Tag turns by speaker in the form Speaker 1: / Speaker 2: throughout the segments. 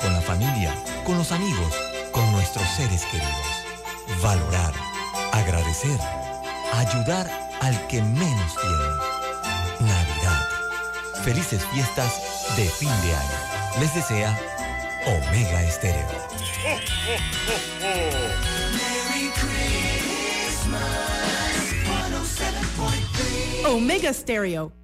Speaker 1: con la familia, con los amigos, con nuestros seres queridos. Valorar, agradecer, ayudar al que menos tiene. Navidad. Felices fiestas de fin de año. Les desea Omega Estéreo.
Speaker 2: Omega Stereo.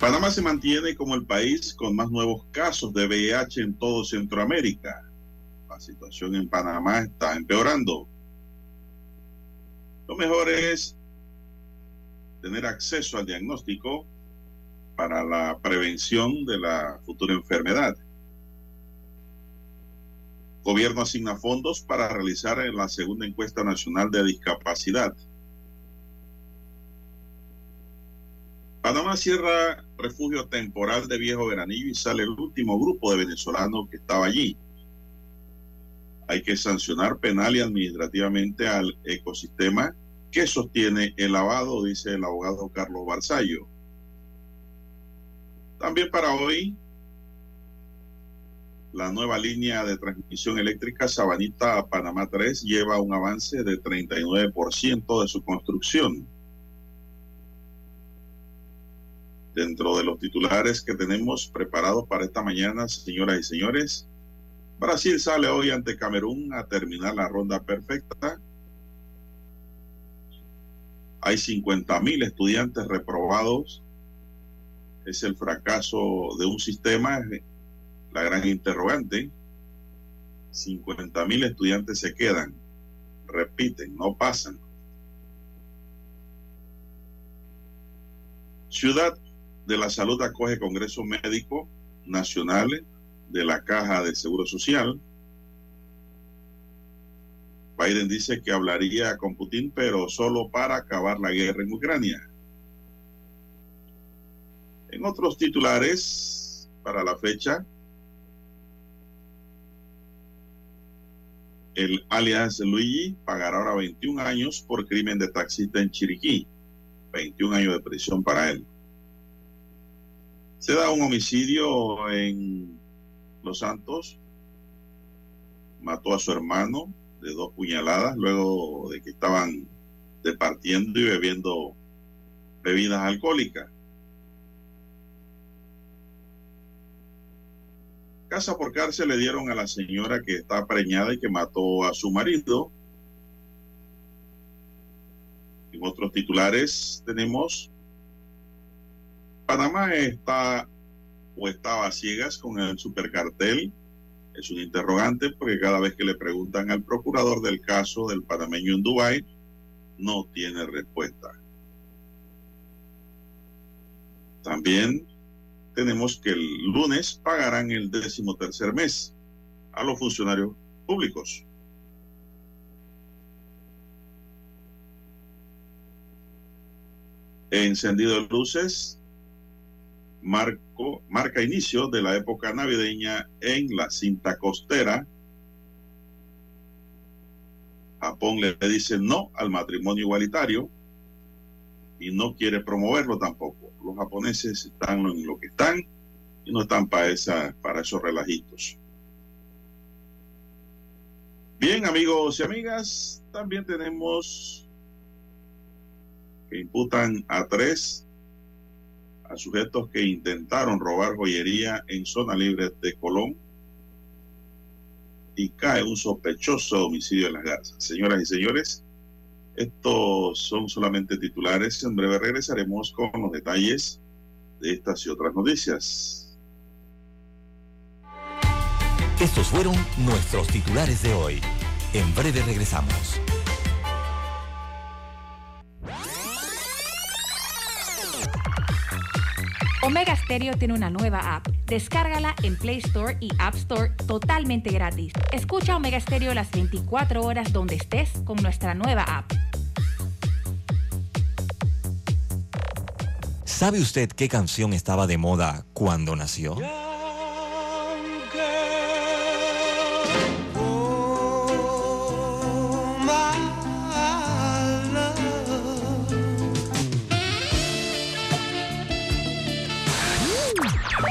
Speaker 3: Panamá se mantiene como el país con más nuevos casos de VIH en todo Centroamérica. La situación en Panamá está empeorando. Lo mejor es tener acceso al diagnóstico para la prevención de la futura enfermedad. Gobierno asigna fondos para realizar la segunda encuesta nacional de discapacidad. Panamá cierra refugio temporal de Viejo Veranillo y sale el último grupo de venezolanos que estaba allí. Hay que sancionar penal y administrativamente al ecosistema ¿Qué sostiene el lavado? Dice el abogado Carlos Barzallo. También para hoy, la nueva línea de transmisión eléctrica Sabanita Panamá 3 lleva un avance de 39% de su construcción. Dentro de los titulares que tenemos preparados para esta mañana, señoras y señores, Brasil sale hoy ante Camerún a terminar la ronda perfecta hay 50 mil estudiantes reprobados. Es el fracaso de un sistema, la gran interrogante. 50 mil estudiantes se quedan, repiten, no pasan. Ciudad de la Salud acoge Congreso Médico Nacional de la Caja de Seguro Social. Biden dice que hablaría con Putin, pero solo para acabar la guerra en Ucrania. En otros titulares para la fecha, el alias Luigi pagará ahora 21 años por crimen de taxista en Chiriquí. 21 años de prisión para él. Se da un homicidio en Los Santos. Mató a su hermano, de dos puñaladas luego de que estaban departiendo y bebiendo bebidas alcohólicas. Casa por cárcel le dieron a la señora que está preñada y que mató a su marido. En otros titulares tenemos Panamá está o estaba ciegas con el supercartel es un interrogante porque cada vez que le preguntan al procurador del caso del panameño en Dubái, no tiene respuesta. También tenemos que el lunes pagarán el décimo tercer mes a los funcionarios públicos. Encendido de luces, marco, marca inicio de la época navideña en la cinta costera. Japón le dice no al matrimonio igualitario y no quiere promoverlo tampoco. Los japoneses están en lo que están y no están para, esa, para esos relajitos. Bien, amigos y amigas, también tenemos que imputan a tres a sujetos que intentaron robar joyería en zona libre de Colón y cae un sospechoso homicidio en las garzas. Señoras y señores, estos son solamente titulares. En breve regresaremos con los detalles de estas y otras noticias.
Speaker 1: Estos fueron nuestros titulares de hoy. En breve regresamos.
Speaker 4: Omega Stereo tiene una nueva app. Descárgala en Play Store y App Store totalmente gratis. Escucha Omega Stereo las 24 horas donde estés con nuestra nueva app.
Speaker 1: ¿Sabe usted qué canción estaba de moda cuando nació?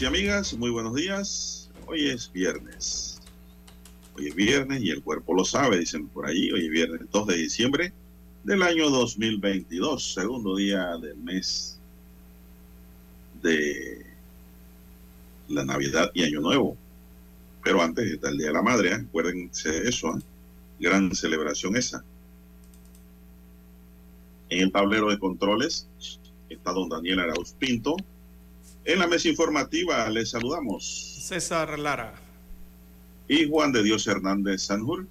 Speaker 3: Y amigas, muy buenos días. Hoy es viernes. Hoy es viernes y el cuerpo lo sabe, dicen por ahí. Hoy es viernes 2 de diciembre del año 2022, segundo día del mes de la Navidad y Año Nuevo. Pero antes está el Día de la Madre, ¿eh? acuérdense eso, ¿eh? gran celebración esa. En el tablero de controles está don Daniel Arauz Pinto, en la mesa informativa les saludamos.
Speaker 5: César Lara.
Speaker 3: Y Juan de Dios Hernández Sanjur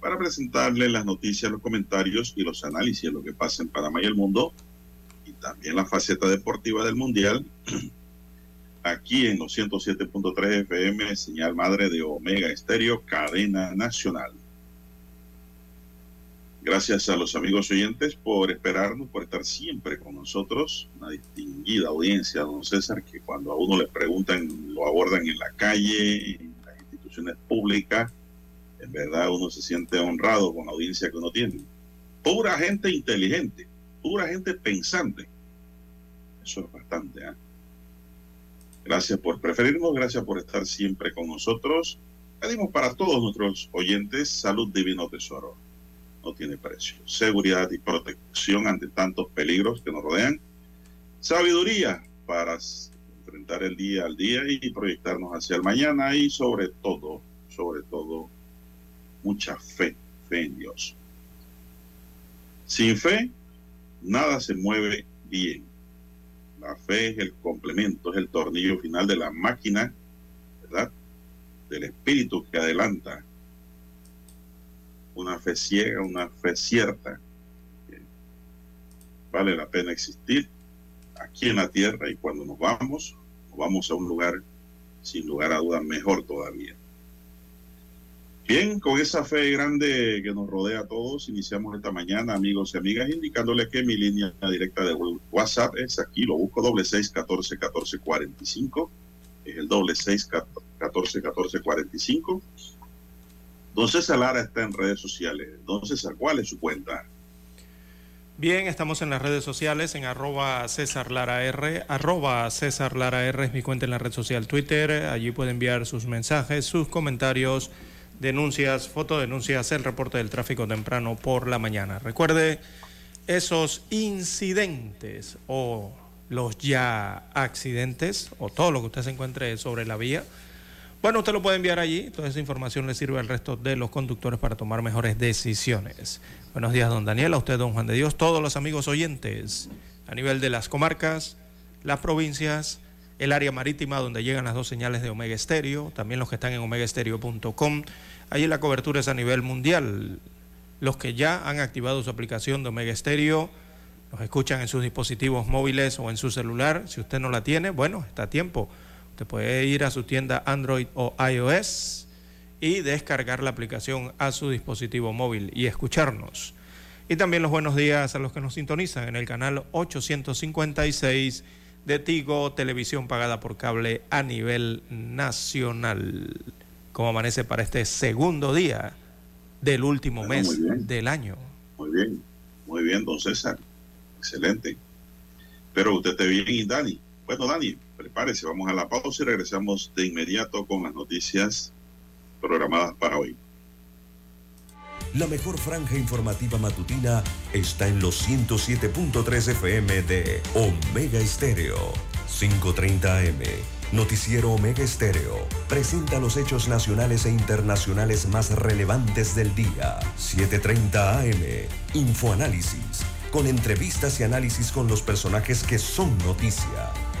Speaker 3: para presentarles las noticias, los comentarios y los análisis de lo que pasa en Panamá y el mundo y también la faceta deportiva del Mundial aquí en los 107.3 FM, señal madre de Omega Estéreo, cadena nacional. Gracias a los amigos oyentes por esperarnos, por estar siempre con nosotros. Una distinguida audiencia, don César, que cuando a uno le preguntan, lo abordan en la calle, en las instituciones públicas. En verdad uno se siente honrado con la audiencia que uno tiene. Pura gente inteligente, pura gente pensante. Eso es bastante. ¿eh? Gracias por preferirnos, gracias por estar siempre con nosotros. Pedimos para todos nuestros oyentes salud divino tesoro no tiene precio. Seguridad y protección ante tantos peligros que nos rodean. Sabiduría para enfrentar el día al día y proyectarnos hacia el mañana y sobre todo, sobre todo, mucha fe, fe en Dios. Sin fe, nada se mueve bien. La fe es el complemento, es el tornillo final de la máquina, ¿verdad? Del espíritu que adelanta una fe ciega, una fe cierta. vale la pena existir aquí en la tierra y cuando nos vamos, nos vamos a un lugar sin lugar a dudas mejor todavía. Bien, con esa fe grande que nos rodea a todos, iniciamos esta mañana, amigos y amigas, indicándole que mi línea directa de WhatsApp es aquí, lo busco doble seis catorce catorce cuarenta y cinco, es el doble seis catorce catorce cuarenta y cinco. Don César Lara está en redes sociales. Don César, ¿cuál es su cuenta?
Speaker 5: Bien, estamos en las redes sociales, en arroba César Lara R. Arroba César Lara R es mi cuenta en la red social Twitter. Allí puede enviar sus mensajes, sus comentarios, denuncias, fotodenuncias, el reporte del tráfico temprano por la mañana. Recuerde, esos incidentes o los ya accidentes o todo lo que usted se encuentre sobre la vía bueno, usted lo puede enviar allí, toda esa información le sirve al resto de los conductores para tomar mejores decisiones. Buenos días, don Daniel, a usted, don Juan de Dios, todos los amigos oyentes a nivel de las comarcas, las provincias, el área marítima donde llegan las dos señales de Omega Estéreo, también los que están en omegaestereo.com. Allí la cobertura es a nivel mundial. Los que ya han activado su aplicación de Omega Estéreo Nos escuchan en sus dispositivos móviles o en su celular. Si usted no la tiene, bueno, está a tiempo. Usted puede ir a su tienda Android o iOS y descargar la aplicación a su dispositivo móvil y escucharnos. Y también los buenos días a los que nos sintonizan en el canal 856 de Tigo, televisión pagada por cable a nivel nacional. ¿Cómo amanece para este segundo día del último mes del año?
Speaker 3: Muy bien, muy bien, don César. Excelente. Pero usted te bien y Dani. Bueno, Dani, prepárese, vamos a la pausa y regresamos de inmediato con las noticias programadas para hoy.
Speaker 6: La mejor franja informativa matutina está en los 107.3 FM de Omega Estéreo. 530 AM. Noticiero Omega Estéreo. Presenta los hechos nacionales e internacionales más relevantes del día. 730 AM. Infoanálisis. Con entrevistas y análisis con los personajes que son noticia.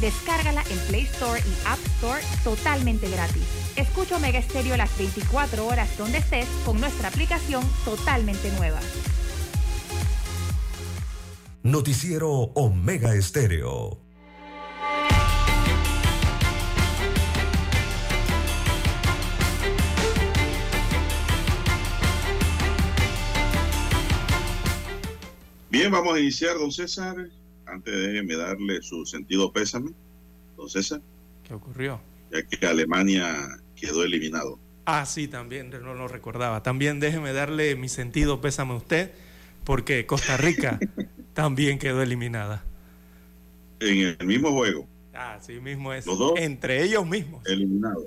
Speaker 4: Descárgala en Play Store y App Store totalmente gratis. Escucha Omega Stereo las 24 horas donde estés con nuestra aplicación totalmente nueva.
Speaker 6: Noticiero Omega Estéreo.
Speaker 3: Bien, vamos a iniciar, don César. Antes déjeme darle su sentido pésame, don César.
Speaker 5: ¿Qué ocurrió?
Speaker 3: Ya que Alemania quedó eliminado.
Speaker 5: Ah, sí, también, no lo recordaba. También déjeme darle mi sentido pésame a usted, porque Costa Rica también quedó eliminada.
Speaker 3: En el mismo juego.
Speaker 5: Ah, sí mismo es.
Speaker 3: Los dos
Speaker 5: Entre ellos mismos.
Speaker 3: eliminados.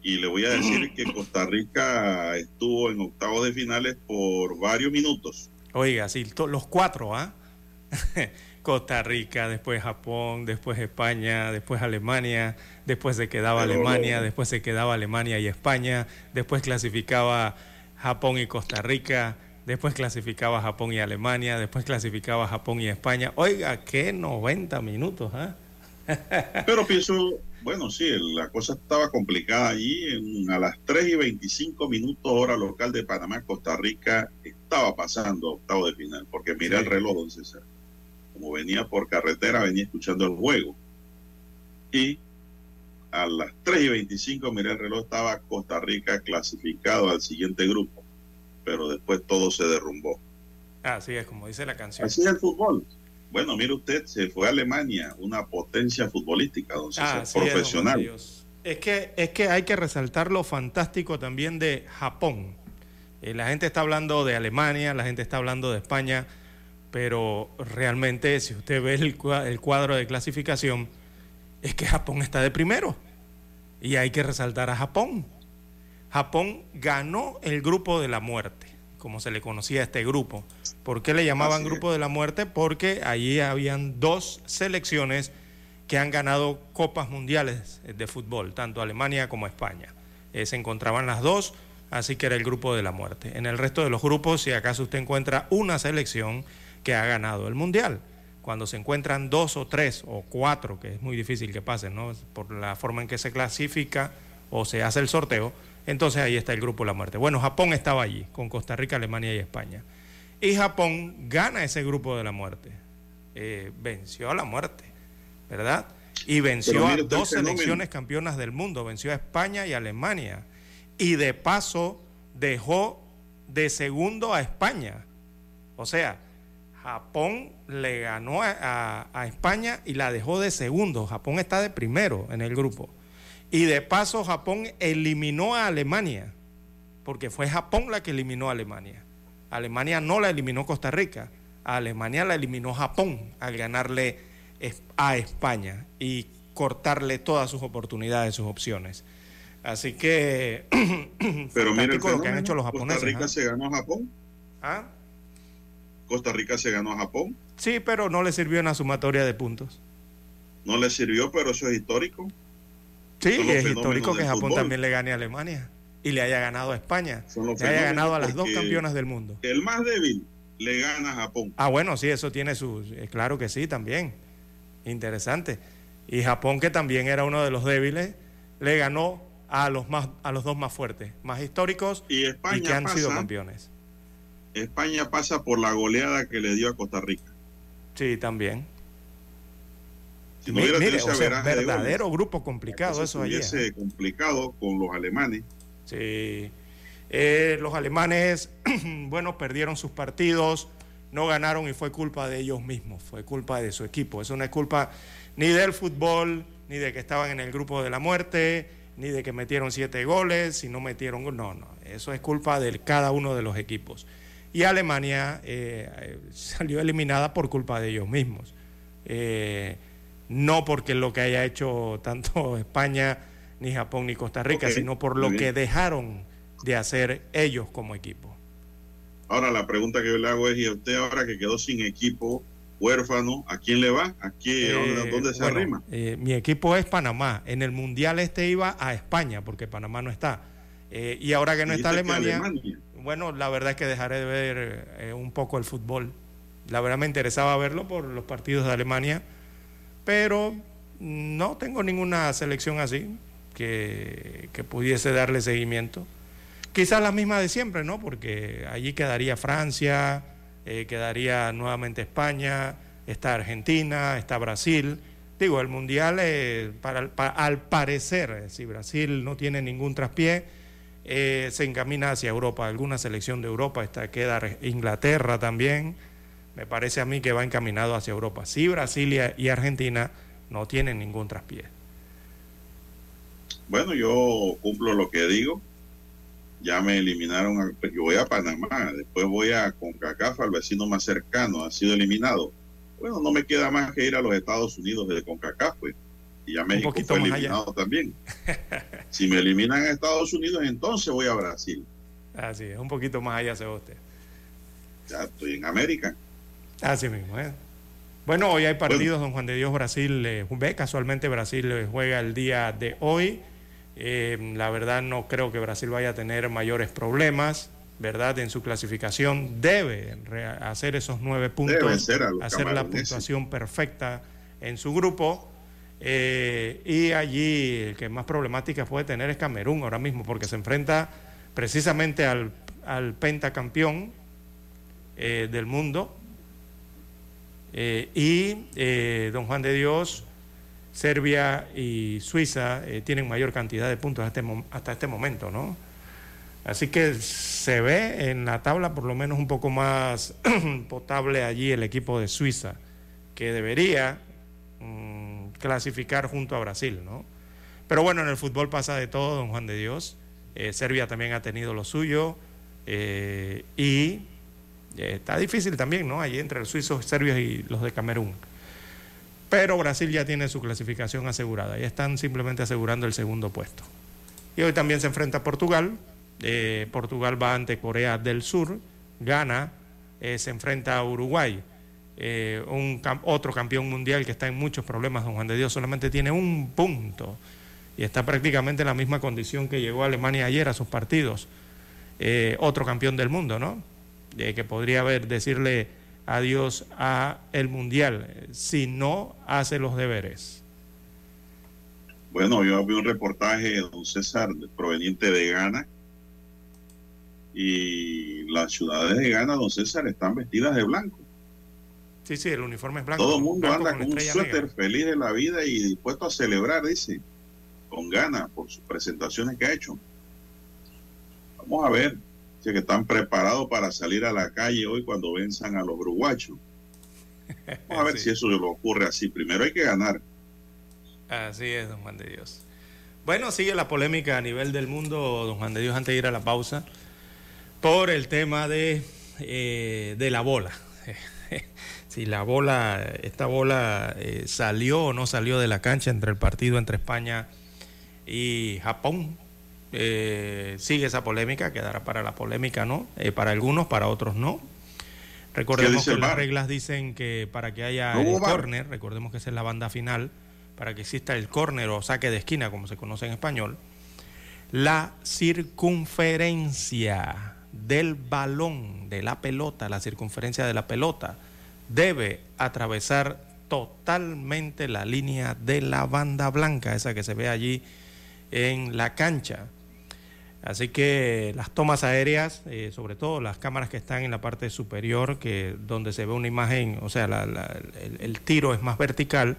Speaker 3: Y le voy a decir que Costa Rica estuvo en octavos de finales por varios minutos.
Speaker 5: Oiga, sí, los cuatro, ¿ah? Costa Rica, después Japón, después España, después Alemania, después se quedaba Alemania, después se quedaba Alemania y España, después clasificaba Japón y Costa Rica, después clasificaba Japón y Alemania, después clasificaba Japón y España. Oiga, qué 90 minutos, ¿ah?
Speaker 3: Pero pienso, bueno, sí, la cosa estaba complicada allí. En- a las 3 y 25 minutos hora local de Panamá, Costa Rica estaba pasando octavo de final, porque miré
Speaker 5: Sí.
Speaker 3: el reloj, don César. Como venía por carretera, venía escuchando el juego. Y a las 3 y 25 miré el reloj, estaba Costa Rica clasificado al siguiente grupo. Pero después todo se derrumbó.
Speaker 5: Así es, como dice la canción.
Speaker 3: Así es el fútbol. Bueno, mire usted, se fue a Alemania, una potencia futbolística, don profesional.
Speaker 5: Es que, es que hay que resaltar lo fantástico también de Japón. Eh, la gente está hablando de Alemania, la gente está hablando de España, pero realmente si usted ve el, cua- el cuadro de clasificación, es que Japón está de primero. Y hay que resaltar a Japón. Japón ganó el grupo de la muerte, como se le conocía a este grupo. ¿Por qué le llamaban grupo de la muerte? Porque allí habían dos selecciones que han ganado copas mundiales de fútbol, tanto Alemania como España. Eh, se encontraban las dos, así que era el grupo de la muerte. En el resto de los grupos, si acaso usted encuentra una selección que ha ganado el mundial, cuando se encuentran dos o tres o cuatro, que es muy difícil que pasen, ¿no? Por la forma en que se clasifica o se hace el sorteo, entonces ahí está el grupo de la muerte. Bueno, Japón estaba allí, con Costa Rica, Alemania y España. Y Japón gana ese grupo de la muerte. Eh, venció a la muerte, ¿verdad? Y venció a dos selecciones campeonas del mundo, venció a España y Alemania. Y de paso dejó de segundo a España. O sea, Japón le ganó a, España y la dejó de segundo. Japón está de primero en el grupo. Y de paso Japón eliminó a Alemania, porque fue Japón la que eliminó a Alemania. Alemania no la eliminó Costa Rica, a Alemania la eliminó Japón al ganarle a España y cortarle todas sus oportunidades, sus opciones. Así que,
Speaker 3: pero mira lo que han hecho los japoneses. Costa Rica ¿ah? se ganó a Japón. ¿Ah? Costa Rica se ganó a Japón.
Speaker 5: Sí, pero no le sirvió en la sumatoria de puntos.
Speaker 3: No le sirvió, pero eso es histórico.
Speaker 5: Sí, es histórico que Japón también le gane a Alemania y le haya ganado a España. Le haya ganado a las dos campeonas del mundo.
Speaker 3: El más débil le gana a Japón.
Speaker 5: Ah, bueno, sí, eso tiene su. Eh, claro que sí, también. Interesante. Y Japón, que también era uno de los débiles, le ganó a los, más, a los dos más fuertes, más históricos y, que han sido campeones.
Speaker 3: España pasa por la goleada que le dio a Costa Rica.
Speaker 5: Sí, también. Si no Mire, o sea, verdadero grupo complicado eso allí.
Speaker 3: ¿eh? complicado con los alemanes.
Speaker 5: Sí. Eh, los alemanes, bueno, perdieron sus partidos, no ganaron y fue culpa de ellos mismos, fue culpa de su equipo. Eso no es culpa ni del fútbol, ni de que estaban en el grupo de la muerte, ni de que metieron siete goles, y no metieron. No, no, eso es culpa de cada uno de los equipos. Y Alemania eh, salió eliminada por culpa de ellos mismos. Eh, no porque lo que haya hecho tanto España, ni Japón, ni Costa Rica, sino por lo que dejaron de hacer ellos como equipo.
Speaker 3: Ahora la pregunta que yo le hago es, ¿y usted ahora que quedó sin equipo, huérfano, ¿a quién le va? ¿A quién, eh, ¿Dónde se arrima?
Speaker 5: Eh, mi equipo es Panamá. En el Mundial este iba a España, porque Panamá no está. Eh, y ahora que no está Alemania, bueno, la verdad es que dejaré de ver un poco el fútbol. La verdad me interesaba verlo por los partidos de Alemania, pero no tengo ninguna selección así que, que pudiese darle seguimiento. Quizás la misma de siempre, ¿no? Porque allí quedaría Francia, eh, quedaría nuevamente España, está Argentina, está Brasil. Digo, el Mundial, eh, al parecer, si Brasil no tiene ningún traspié, eh, se encamina hacia Europa, alguna selección de Europa, está, queda Inglaterra también, me parece a mí que va encaminado hacia Europa. Si Brasil y Argentina no tienen ningún traspié.
Speaker 3: Bueno, yo cumplo lo que digo, ya me eliminaron, yo voy a Panamá, después voy a CONCACAF, al vecino más cercano, ha sido eliminado. Bueno, no me queda más que ir a los Estados Unidos de CONCACAF, pues. Y ya México fue eliminado también. si me eliminan a Estados Unidos, entonces voy a Brasil.
Speaker 5: Así es, un poquito más allá se usted.
Speaker 3: Ya estoy en América.
Speaker 5: Así mismo, ¿eh? Bueno, hoy hay partidos, don Juan de Dios, Brasil, eh, ve, casualmente Brasil eh, juega el día de hoy. Eh, la verdad no creo que Brasil vaya a tener mayores problemas, ¿verdad? En su clasificación debe hacer esos nueve puntos, hacer la puntuación perfecta en su grupo. Eh, y allí el que más problemática puede tener es Camerún ahora mismo, porque se enfrenta precisamente al, pentacampeón eh, del mundo. y don Juan de Dios Serbia y Suiza eh, tienen mayor cantidad de puntos hasta este, hasta este momento, ¿no? Así que se ve en la tabla por lo menos un poco más potable allí el equipo de Suiza, que debería clasificar junto a Brasil, ¿no? Pero bueno, en el fútbol pasa de todo, don Juan de Dios. Eh, Serbia también ha tenido lo suyo eh, y está difícil también, ¿no? Allí entre los suizos, serbios y los de Camerún. Pero Brasil ya tiene su clasificación asegurada y están simplemente asegurando el segundo puesto. Y hoy también se enfrenta Portugal. Eh, Portugal va ante Corea del Sur. Gana, eh, se enfrenta a Uruguay. Eh, un, otro campeón mundial que está en muchos problemas, don Juan de Dios, solamente tiene un punto y está prácticamente en la misma condición que llegó Alemania ayer a sus partidos. otro campeón del mundo, ¿no? que podría haber, decirle adiós a el Mundial, si no hace los deberes.
Speaker 3: Bueno, yo vi un reportaje de don César proveniente de Ghana y las ciudades de Ghana, don César, están vestidas de blanco.
Speaker 5: Sí, sí, el uniforme es blanco.
Speaker 3: Todo el mundo anda con, un suéter feliz de la vida y dispuesto a celebrar, dice, con ganas por sus presentaciones que ha hecho. Vamos a ver si que están preparados para salir a la calle hoy cuando venzan a los bruguachos. Vamos a ver si eso le ocurre así. Primero hay que ganar.
Speaker 5: Así es, don Juan de Dios. Bueno, sigue la polémica a nivel del mundo, don Juan de Dios, antes de ir a la pausa, por el tema de, eh, de la bola. si la bola, esta bola eh, salió o no salió de la cancha entre el partido entre España y Japón. Eh, sigue esa polémica, quedará para la polémica, ¿no? Eh, para algunos, para otros no. Recordemos que las reglas dicen que para que haya el córner, recordemos que esa es la banda final, para que exista el córner o saque de esquina, como se conoce en español, la circunferencia del balón, de la pelota, la circunferencia de la pelota, debe atravesar totalmente la línea de la banda blanca, esa que se ve allí en la cancha. Así que las tomas aéreas, eh, sobre todo las cámaras que están en la parte superior, que donde se ve una imagen, o sea, el, tiro es más vertical,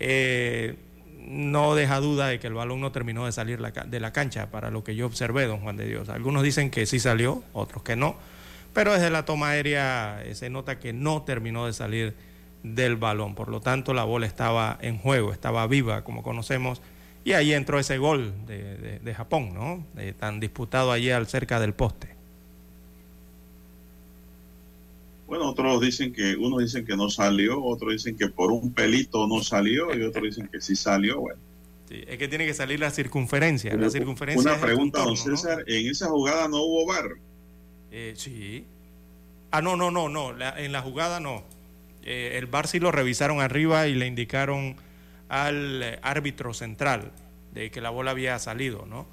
Speaker 5: eh, no deja duda de que el balón no terminó de salir de la cancha, para lo que yo observé, don Juan de Dios. Algunos dicen que sí salió, otros que no, pero desde la toma aérea eh, se nota que no terminó de salir del balón. Por lo tanto, la bola estaba en juego, estaba viva, como conocemos y ahí entró ese gol de, Japón, ¿no? tan disputado allí al cerca del poste.
Speaker 3: Bueno, otros dicen que, unos dicen que no salió, otros dicen que por un pelito no salió y otros dicen que sí salió, bueno.
Speaker 5: Sí, es que tiene que salir la circunferencia. La circunferencia
Speaker 3: Una pregunta, don César, ¿en esa jugada no hubo bar?
Speaker 5: Eh, sí. Ah, no, no, no, no, en la jugada no. Eh, el bar sí lo revisaron arriba y le indicaron al eh, árbitro central de que la bola había salido, ¿no?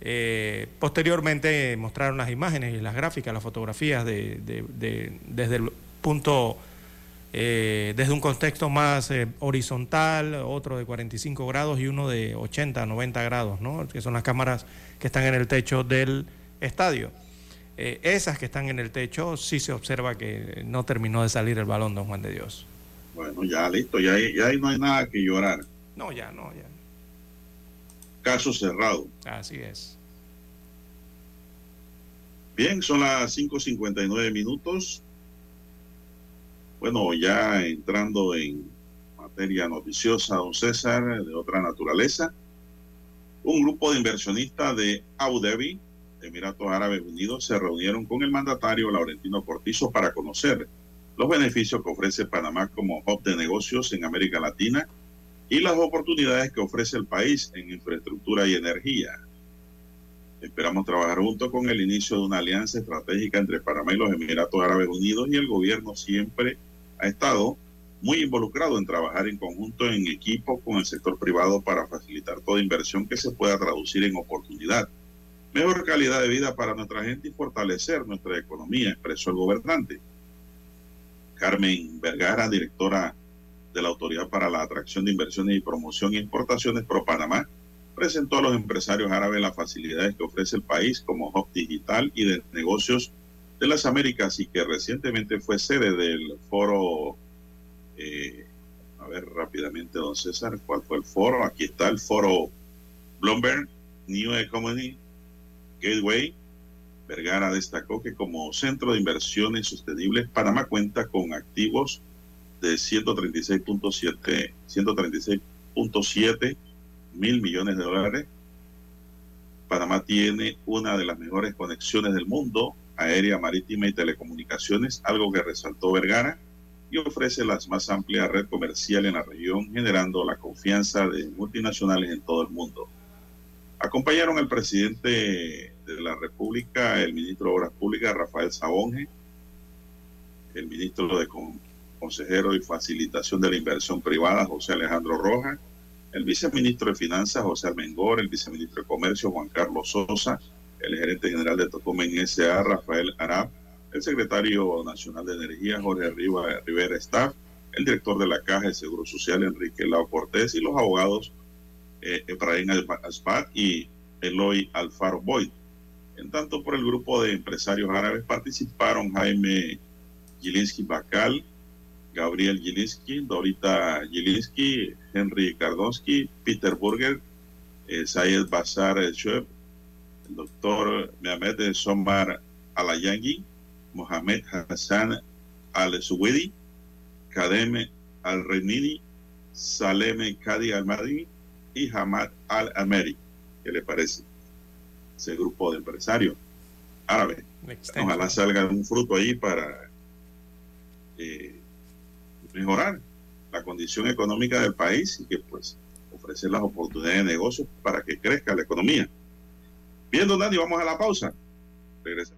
Speaker 5: Eh, posteriormente mostraron las imágenes y las gráficas, las fotografías de, desde el punto, eh, desde un contexto más horizontal, otro de 45 grados y uno de 80, 90 grados, ¿no? que son las cámaras que están en el techo del estadio. Esas que están en el techo sí se observa que no terminó de salir el balón, don Juan de Dios.
Speaker 3: Bueno, ya listo, ya, ya ahí no hay nada que llorar.
Speaker 5: No, ya no, ya.
Speaker 3: Caso cerrado.
Speaker 5: Así es.
Speaker 3: Bien, son las 5.59 minutos. Bueno, ya entrando en materia noticiosa, don César, de otra naturaleza, un grupo de inversionistas de Abu Dhabi, Emiratos Árabes Unidos, se reunieron con el mandatario Laurentino Cortizo para conocer los beneficios que ofrece Panamá como hub de negocios en América Latina y las oportunidades que ofrece el país en infraestructura y energía. Esperamos trabajar junto con el inicio de una alianza estratégica entre Panamá y los Emiratos Árabes Unidos y el gobierno siempre ha estado muy involucrado en trabajar en conjunto en equipo con el sector privado para facilitar toda inversión que se pueda traducir en oportunidad, mejor calidad de vida para nuestra gente y fortalecer nuestra economía, expresó el gobernante. Carmen Vergara, directora de la Autoridad para la Atracción de Inversiones y Promoción e Importaciones Pro Panamá, presentó a los empresarios árabes las facilidades que ofrece el país como hub digital y de negocios de las Américas y que recientemente fue sede del foro, eh, a ver rápidamente, don César, ¿cuál fue el foro? Aquí está el foro Bloomberg New Economy Gateway Vergara destacó que como centro de inversiones sostenibles, Panamá cuenta con activos de 136.7 136.7 mil millones de dólares. Panamá tiene una de las mejores conexiones del mundo, aérea, marítima y telecomunicaciones, algo que resaltó Vergara, y ofrece la más amplia red comercial en la región, generando la confianza de multinacionales en todo el mundo. Acompañaron al presidente de la República, el ministro de Obras Públicas, Rafael Sabonge, el ministro de Consejero y Facilitación de la Inversión Privada, José Alejandro Rojas, el viceministro de Finanzas, José Almengor, el viceministro de Comercio, Juan Carlos Sosa, el gerente general de Tocumen S.A., Rafael Arab, el secretario nacional de Energía, Jorge Rivera Staff, el director de la Caja de Seguro Social, Enrique Lao Cortés, y los abogados eh, Efraín Aspat y Eloy Alfaro Boyd. En tanto, por el grupo de empresarios árabes participaron Jaime Gilinski Bacal, Gabriel Gilinski, Dorita Gilinski, Henry Kardonsky, Peter Burger, eh, Sayed Bazar Shoeb, el doctor Mehmet Somar Alayangi, Mohamed Hassan Al-Suwedi, Kadem Al-Renini, Saleme Kadi Al-Madi y Hamad Al-Ameri. ¿Qué le parece? Ese grupo de empresarios árabes. Ojalá salga un fruto ahí para eh, mejorar la condición económica del país y que pues ofrecer las oportunidades de negocio para que crezca la economía. Bien, don Dani, vamos a la pausa. Regresamos.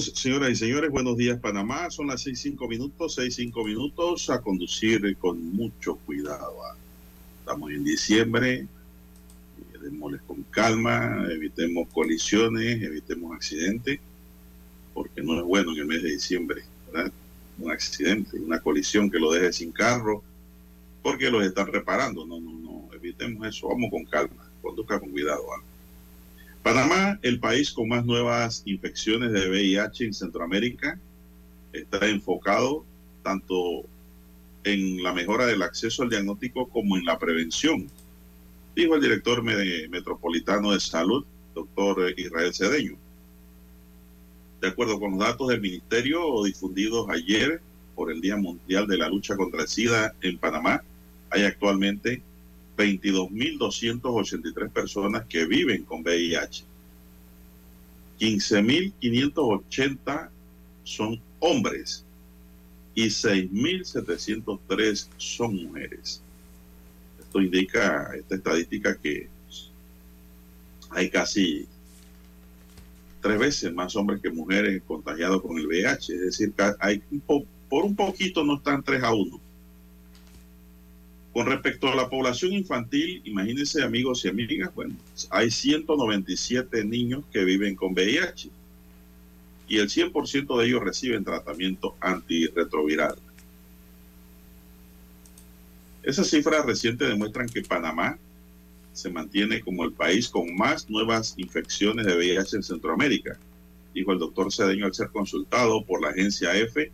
Speaker 3: Señoras y señores. Buenos días, Panamá. Son las seis cinco minutos, seis cinco minutos. A conducir con mucho cuidado. Estamos en diciembre. démosles con calma, evitemos colisiones, evitemos accidentes, porque no es bueno en el mes de diciembre, ¿verdad? Un accidente, una colisión que lo deje sin carro, porque los están reparando. No, no, no, evitemos eso, vamos con calma, conduzca con cuidado. Panamá, el país con más nuevas infecciones de VIH en Centroamérica, está enfocado tanto en la mejora del acceso al diagnóstico como en la prevención, dijo el director metropolitano de salud, doctor Israel Cedeño. De acuerdo con los datos del ministerio difundidos ayer por el Día Mundial de la Lucha contra el SIDA en Panamá, hay actualmente 22.283 personas que viven con VIH. 15.580 son hombres y 6.703 son mujeres. Esto indica, esta estadística, que hay casi tres veces más hombres que mujeres contagiados con el VIH. Es decir, hay por un poquito no están 3 a 1. Con respecto a la población infantil, imagínense amigos y amigas, bueno, hay 197 niños que viven con VIH y el 100% de ellos reciben tratamiento antirretroviral. Esas cifras recientes demuestran que Panamá se mantiene como el país con más nuevas infecciones de VIH en Centroamérica, dijo el doctor Cedeño al ser consultado por la agencia EFE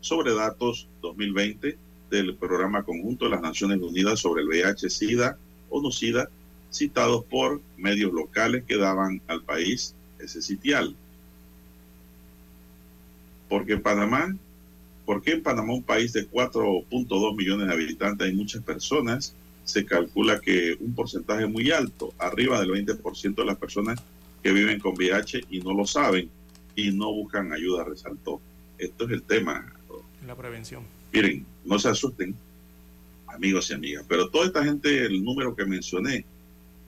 Speaker 3: sobre datos 2020 del Programa Conjunto de las Naciones Unidas sobre el VIH-Sida o no SIDA, citados por medios locales que daban al país ese sitial. Porque Panamá, ¿por qué en Panamá, un país de 4.2 millones de habitantes, hay muchas personas? Se calcula que un porcentaje muy alto, arriba del 20% de las personas que viven con VIH y no lo saben y no buscan ayuda, resaltó. Esto es el tema.
Speaker 5: La prevención.
Speaker 3: Miren, no se asusten, amigos y amigas, pero toda esta gente, el número que mencioné,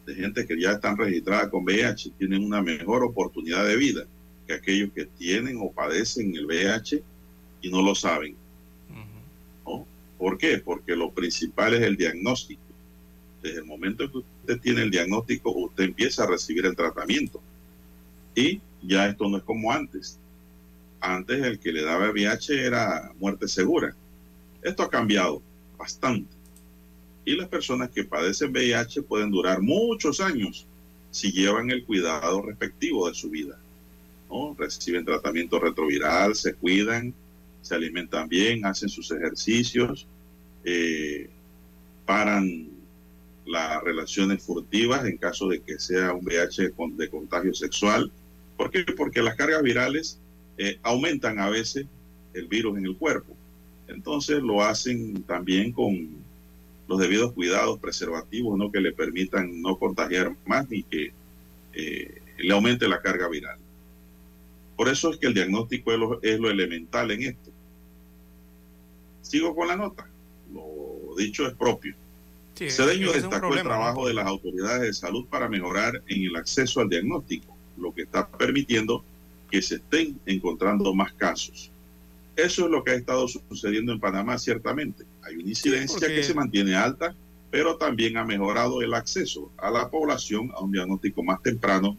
Speaker 3: de gente que ya están registrada con VIH, tienen una mejor oportunidad de vida aquellos que tienen o padecen el VIH y no lo saben. ¿Por qué? Porque lo principal es el diagnóstico. Desde el momento que usted tiene el diagnóstico, usted empieza a recibir el tratamiento. Y ya esto no es como antes. Antes el que le daba VIH era muerte segura. Esto ha cambiado bastante. Y las personas que padecen VIH pueden durar muchos años si llevan el cuidado respectivo de su vida. Reciben tratamiento retroviral, se cuidan, se alimentan bien, hacen sus ejercicios, eh, paran las relaciones furtivas en caso de que sea un VIH de contagio sexual. ¿Por qué? Porque las cargas virales eh, aumentan a veces el virus en el cuerpo. Entonces lo hacen también con los debidos cuidados preservativos, ¿no? que le permitan no contagiar más ni que eh, le aumente la carga viral. Por eso es que el diagnóstico es lo, elemental en esto. Sigo con la nota. Lo dicho es propio. Cedeño destacó el trabajo de las autoridades de salud para mejorar en el acceso al diagnóstico, lo que está permitiendo que se estén encontrando más casos. Eso es lo que ha estado sucediendo en Panamá, ciertamente. Hay una incidencia que se mantiene alta, pero también ha mejorado el acceso a la población a un diagnóstico más temprano,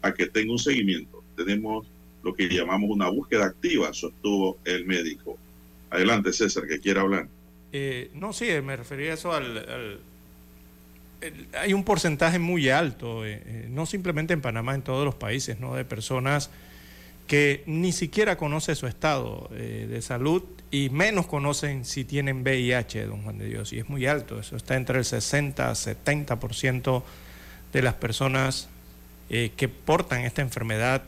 Speaker 3: a que tenga un seguimiento. Tenemos lo que llamamos una búsqueda activa, sostuvo el médico. Adelante, César, que quiera hablar.
Speaker 5: Eh, no, sí, me refería a eso al... hay un porcentaje muy alto, eh, eh, no simplemente en Panamá, en todos los países, ¿no? de personas que ni siquiera conocen su estado de salud y menos conocen si tienen VIH, don Juan de Dios, y es muy alto, eso está entre el 60 a 70% de las personas que portan esta enfermedad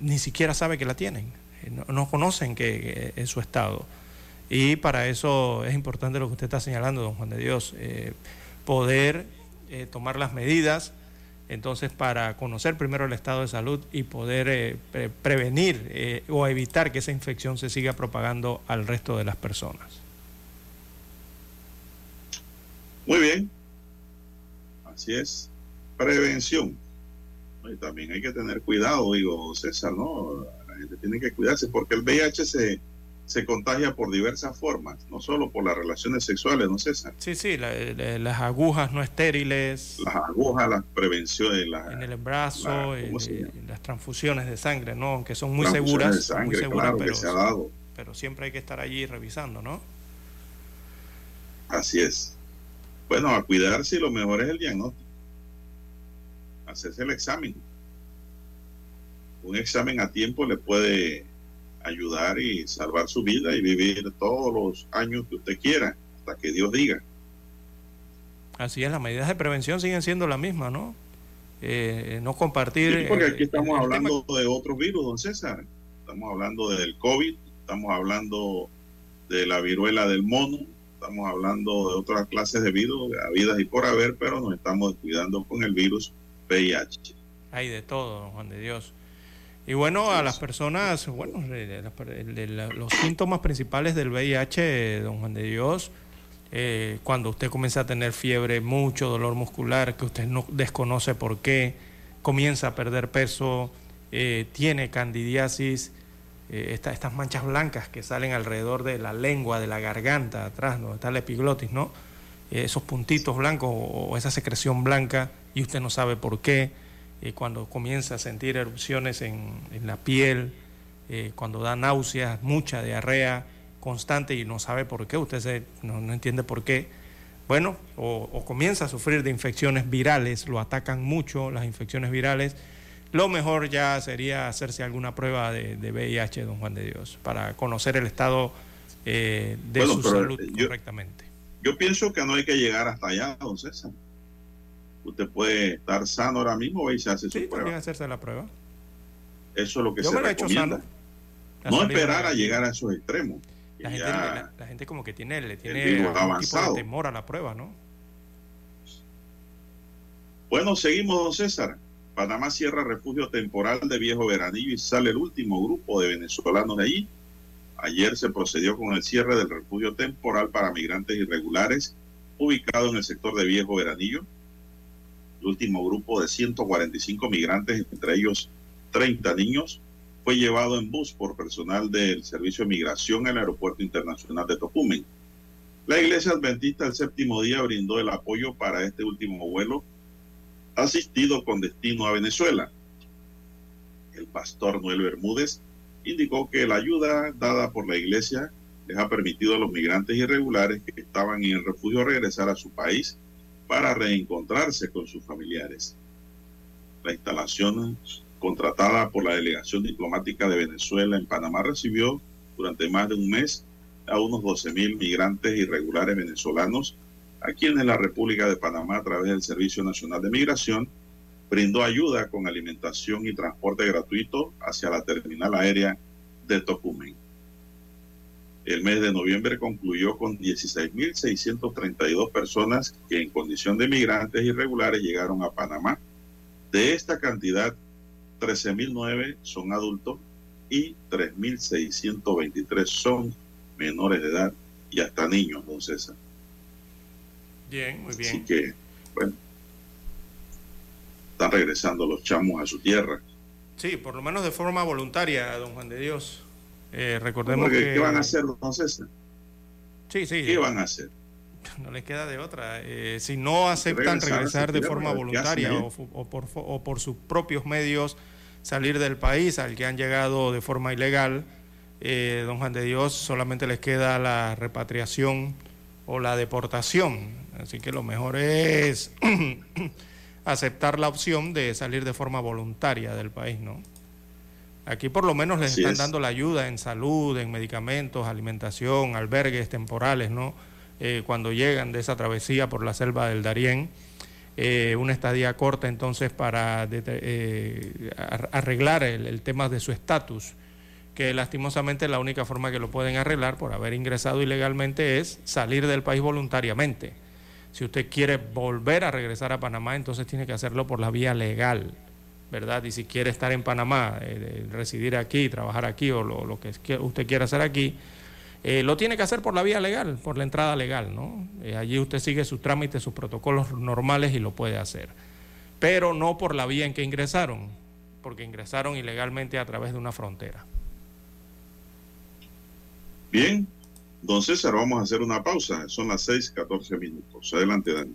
Speaker 5: ni siquiera sabe que la tienen, eh, no, conocen que, es su estado. Y para eso es importante lo que usted está señalando, don Juan de Dios, eh, poder eh, tomar las medidas, entonces para conocer primero el estado de salud y poder prevenir o evitar que esa infección se siga propagando al resto de las personas.
Speaker 3: Muy bien, así es, prevención también hay que tener cuidado, digo, César, ¿no? La gente tiene que cuidarse porque el VIH se se contagia por diversas formas, no solo por las relaciones sexuales, ¿no César?
Speaker 5: Sí, sí, las agujas no estériles.
Speaker 3: Las agujas, las prevenciones.
Speaker 5: en el brazo, eh, las transfusiones de sangre, ¿no? Que son muy seguras. muy seguras pero, pero siempre hay que estar allí revisando, ¿no?
Speaker 3: Así es. Bueno, a cuidarse y lo mejor es el diagnóstico. Hacerse el examen. Un examen a tiempo le puede ayudar y salvar su vida y vivir todos los años que usted quiera, hasta que Dios diga.
Speaker 5: Así es, las medidas de prevención siguen siendo las mismas, ¿no? Eh, no compartir.
Speaker 3: porque aquí estamos hablando de otros virus, don César. Estamos hablando del COVID, estamos hablando de la viruela del mono, estamos hablando de otras clases de virus, habidas y por haber, pero nos estamos cuidando con el virus VIH.
Speaker 5: Hay de todo, Juan de Dios. Y bueno, a las personas, bueno, los síntomas principales del VIH, don Juan de Dios, eh, cuando usted comienza a tener fiebre, mucho dolor muscular, que usted no desconoce por qué, comienza a perder peso, eh, tiene candidiasis, eh, estas manchas blancas que salen alrededor de la lengua, de la garganta, atrás, donde está la epiglotis, ¿no? esos puntitos blancos o esa secreción blanca y usted no sabe por qué eh, cuando comienza a sentir erupciones en, la piel, eh, cuando da náuseas, mucha diarrea constante y no sabe por qué, usted no, entiende por qué. Bueno, o, comienza a sufrir de infecciones virales, lo atacan mucho las infecciones virales. Lo mejor ya sería hacerse alguna prueba de, VIH, don Juan de Dios, para conocer el estado eh, de su salud correctamente.
Speaker 3: Yo pienso que no hay que llegar hasta allá, don César usted puede estar sano ahora mismo y se hace su prueba.
Speaker 5: hacerse la prueba.
Speaker 3: Eso es lo que se recomienda. No esperar a llegar a esos extremos.
Speaker 5: La gente, como que tiene, le tiene un tipo de temor a la prueba, ¿no?
Speaker 3: Bueno, seguimos, don César. Panamá cierra refugio temporal de Viejo Veranillo y sale el último grupo de venezolanos de allí. Ayer se procedió con el cierre del refugio temporal para migrantes irregulares ubicado en el sector de Viejo Veranillo el último grupo de 145 migrantes, entre ellos 30 niños, fue llevado en bus por personal del Servicio de Migración el Aeropuerto Internacional de Tocumen. La Iglesia Adventista el séptimo día brindó el apoyo para este último vuelo asistido con destino a Venezuela. El pastor Noel Bermúdez indicó que la ayuda dada por la Iglesia les ha permitido a los migrantes irregulares que estaban en refugio regresar a su país para reencontrarse con sus familiares. La instalación contratada por la Delegación Diplomática de Venezuela en Panamá recibió durante más de un mes a unos 12.000 migrantes irregulares venezolanos, a quienes la República de Panamá, a través del Servicio Nacional de Migración, brindó ayuda con alimentación y transporte gratuito hacia la terminal aérea de Tocumen. El mes de noviembre concluyó con 16.632 personas que en condición de migrantes irregulares llegaron a Panamá. De esta cantidad, 13.009 son adultos y 3.623 son menores de edad y hasta niños, don César.
Speaker 5: Bien, muy bien.
Speaker 3: Así que, bueno, están regresando los chamos a su tierra.
Speaker 5: Sí, por lo menos de forma voluntaria, don Juan de Dios. Eh, recordemos que,
Speaker 3: ¿Qué van a hacer entonces?
Speaker 5: Sí, sí.
Speaker 3: ¿Qué van a hacer?
Speaker 5: No les queda de otra. Eh, si no aceptan regresar, de forma voluntaria o, por, o por sus propios medios salir del país al que han llegado de forma ilegal, eh, don Juan de Dios, solamente les queda la repatriación o la deportación. Así que lo mejor es aceptar la opción de salir de forma voluntaria del país, ¿no? Aquí por lo menos les están dando la ayuda en salud, en medicamentos, alimentación, albergues temporales, ¿no? Eh, cuando llegan de esa travesía por la selva del Darién, eh, una estadía corta entonces para eh, arreglar el, tema de su estatus, que lastimosamente la única forma que lo pueden arreglar por haber ingresado ilegalmente es salir del país voluntariamente. Si usted quiere volver a regresar a Panamá, entonces tiene que hacerlo por la vía legal ¿verdad? Y si quiere estar en Panamá, eh, residir aquí, trabajar aquí o lo, que usted quiera hacer aquí, eh, lo tiene que hacer por la vía legal, por la entrada legal, ¿no? Eh, allí usted sigue sus trámites, sus protocolos normales y lo puede hacer. Pero no por la vía en que ingresaron, porque ingresaron ilegalmente a través de una frontera.
Speaker 3: Bien, don César, vamos a hacer una pausa. Son las 6, 14 minutos. Adelante, Dani.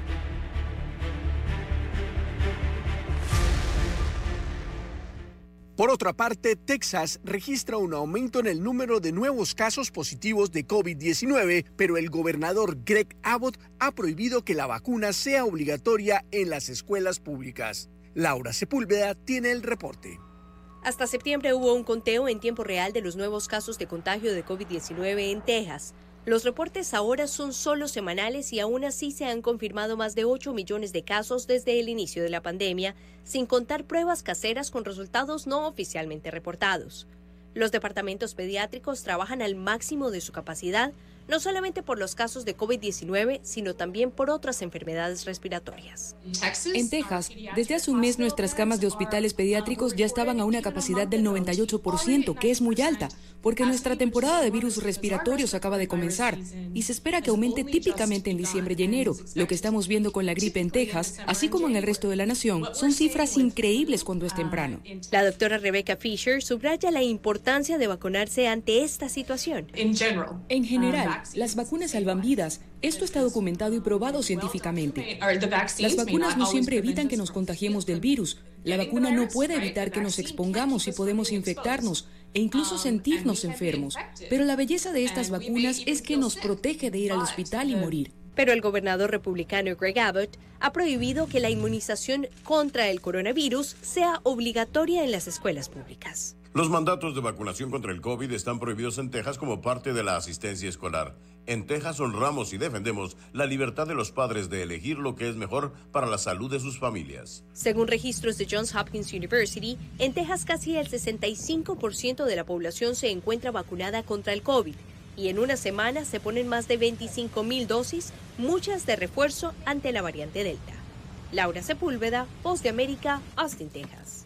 Speaker 7: Por otra parte, Texas registra un aumento en el número de nuevos casos positivos de COVID-19, pero el gobernador Greg Abbott ha prohibido que la vacuna sea obligatoria en las escuelas públicas. Laura Sepúlveda tiene el reporte.
Speaker 8: Hasta septiembre hubo un conteo en tiempo real de los nuevos casos de contagio de COVID-19 en Texas. Los reportes ahora son solo semanales y aún así se han confirmado más de 8 millones de casos desde el inicio de la pandemia, sin contar pruebas caseras con resultados no oficialmente reportados. Los departamentos pediátricos trabajan al máximo de su capacidad, no solamente por los casos de COVID-19, sino también por otras enfermedades respiratorias.
Speaker 9: En Texas, desde hace un mes nuestras camas de hospitales pediátricos ya estaban a una capacidad del 98%, que es muy alta, porque nuestra temporada de virus respiratorios acaba de comenzar y se espera que aumente típicamente en diciembre y enero. Lo que estamos viendo con la gripe en Texas, así como en el resto de la nación, son cifras increíbles cuando es temprano.
Speaker 8: La doctora Rebecca Fisher subraya la importancia de vacunarse ante esta situación.
Speaker 9: En general, las vacunas salvan vidas. Esto está documentado y probado científicamente. Las vacunas no siempre evitan que nos contagiemos del virus. La vacuna no puede evitar que nos expongamos y podemos infectarnos e incluso sentirnos enfermos. Pero la belleza de estas vacunas es que nos protege de ir al hospital y morir.
Speaker 8: Pero el gobernador republicano Greg Abbott ha prohibido que la inmunización contra el coronavirus sea obligatoria en las escuelas públicas.
Speaker 10: Los mandatos de vacunación contra el COVID están prohibidos en Texas como parte de la asistencia escolar. En Texas honramos y defendemos la libertad de los padres de elegir lo que es mejor para la salud de sus familias.
Speaker 8: Según registros de Johns Hopkins University, en Texas casi el 65% de la población se encuentra vacunada contra el COVID y en una semana se ponen más de 25 mil dosis, muchas de refuerzo ante la variante Delta. Laura Sepúlveda, Voz de América, Austin, Texas.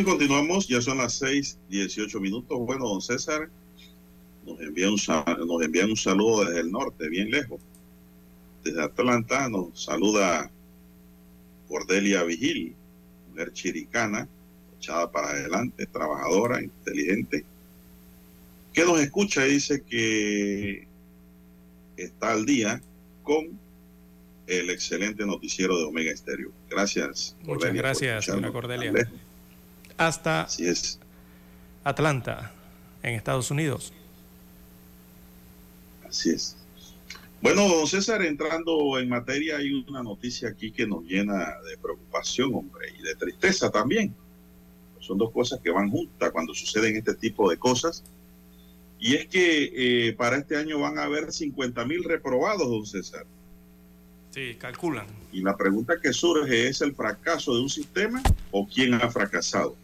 Speaker 3: Bien, continuamos, ya son las 6, 18 minutos. Bueno, don César nos envía, un, nos envía un saludo desde el norte, bien lejos. Desde Atlanta nos saluda Cordelia Vigil, mujer chiricana, echada para adelante, trabajadora, inteligente, que nos escucha y dice que está al día con el excelente noticiero de Omega Estéreo. Gracias.
Speaker 5: Muchas Cordelia, gracias, señora Cordelia hasta
Speaker 3: Así es.
Speaker 5: Atlanta, en Estados Unidos.
Speaker 3: Así es. Bueno, don César, entrando en materia, hay una noticia aquí que nos llena de preocupación, hombre, y de tristeza también. Son dos cosas que van juntas cuando suceden este tipo de cosas. Y es que eh, para este año van a haber 50 mil reprobados, don César.
Speaker 5: Sí, calculan.
Speaker 3: Y la pregunta que surge es el fracaso de un sistema o quién ha fracasado.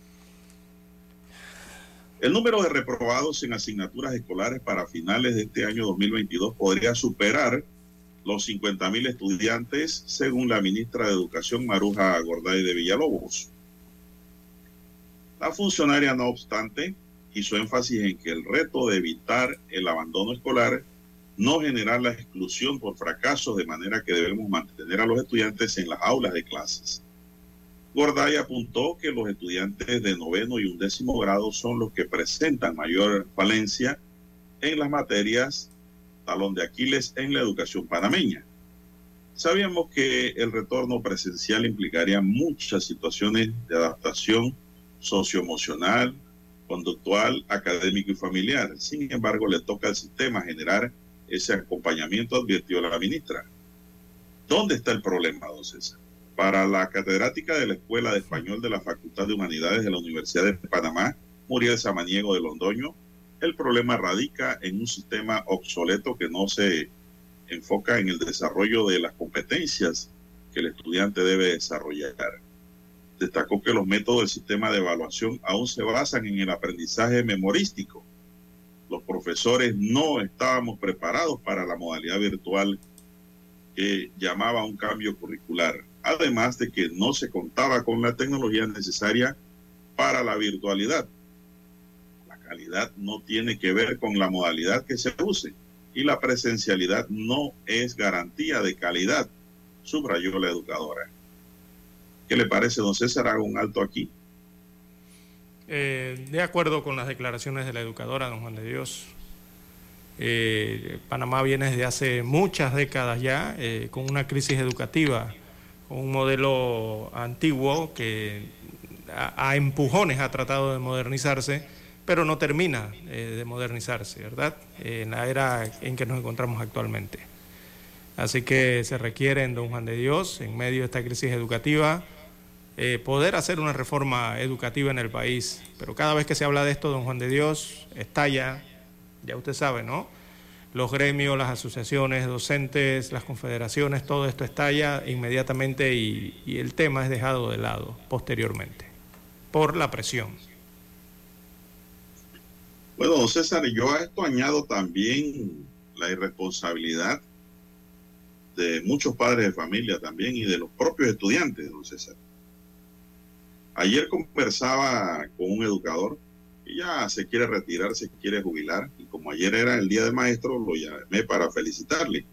Speaker 3: El número de reprobados en asignaturas escolares para finales de este año 2022 podría superar los 50 mil estudiantes, según la ministra de Educación Maruja Gorday de Villalobos. La funcionaria, no obstante, hizo énfasis en que el reto de evitar el abandono escolar, no generar la exclusión por fracasos, de manera que debemos mantener a los estudiantes en las aulas de clases. Gorday apuntó que los estudiantes de noveno y undécimo grado son los que presentan mayor falencia en las materias talón de Aquiles en la educación panameña. Sabíamos que el retorno presencial implicaría muchas situaciones de adaptación socioemocional, conductual, académico y familiar. Sin embargo, le toca al sistema generar ese acompañamiento, advirtió la ministra. ¿Dónde está el problema, don César? Para la catedrática de la Escuela de Español de la Facultad de Humanidades de la Universidad de Panamá, Muriel Samaniego de Londoño, el problema radica en un sistema obsoleto que no se enfoca en el desarrollo de las competencias que el estudiante debe desarrollar. Destacó que los métodos del sistema de evaluación aún se basan en el aprendizaje memorístico. Los profesores no estábamos preparados para la modalidad virtual que llamaba un cambio curricular, además de que no se contaba con la tecnología necesaria para la virtualidad. La calidad no tiene que ver con la modalidad que se use y la presencialidad no es garantía de calidad, subrayó la educadora. ¿Qué le parece, don César? Hago un alto aquí.
Speaker 5: Eh, de acuerdo con las declaraciones de la educadora, don Juan de Dios, eh, Panamá viene desde hace muchas décadas ya eh, con una crisis educativa, un modelo antiguo que a, empujones ha tratado de modernizarse, pero no termina de modernizarse, ¿verdad? en la era en que nos encontramos actualmente. Así que se requiere en Don Juan de Dios, en medio de esta crisis educativa, eh, poder hacer una reforma educativa en el país. Pero cada vez que se habla de esto, don Juan de Dios, estalla, ya usted sabe, ¿no? Los gremios, las asociaciones, docentes, las confederaciones, todo esto estalla inmediatamente y, el tema es dejado de lado posteriormente por la presión.
Speaker 3: Bueno, don César, yo a esto añado también la irresponsabilidad de muchos padres de familia también y de los propios estudiantes, don César. Ayer conversaba con un educador que ya se quiere retirar, se quiere jubilar, y como ayer era el Día del Maestro, lo llamé para felicitarle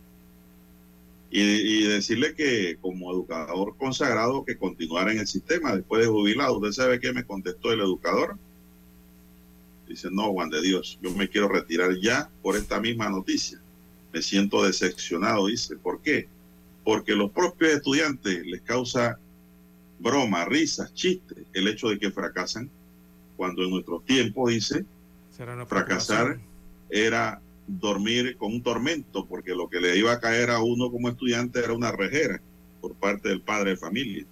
Speaker 3: y, y decirle que como educador consagrado que continuara en el sistema después de jubilado. ¿Usted sabe qué me contestó el educador? Dice, no, Juan de Dios, yo me quiero retirar ya por esta misma noticia. Me siento decepcionado, dice. ¿Por qué? Porque los propios estudiantes les causa broma, risas, chistes, el hecho de que fracasan, cuando en nuestros tiempos, dice, fracasar era dormir con un tormento, porque lo que le iba a caer a uno como estudiante era una rejera por parte del padre de familia.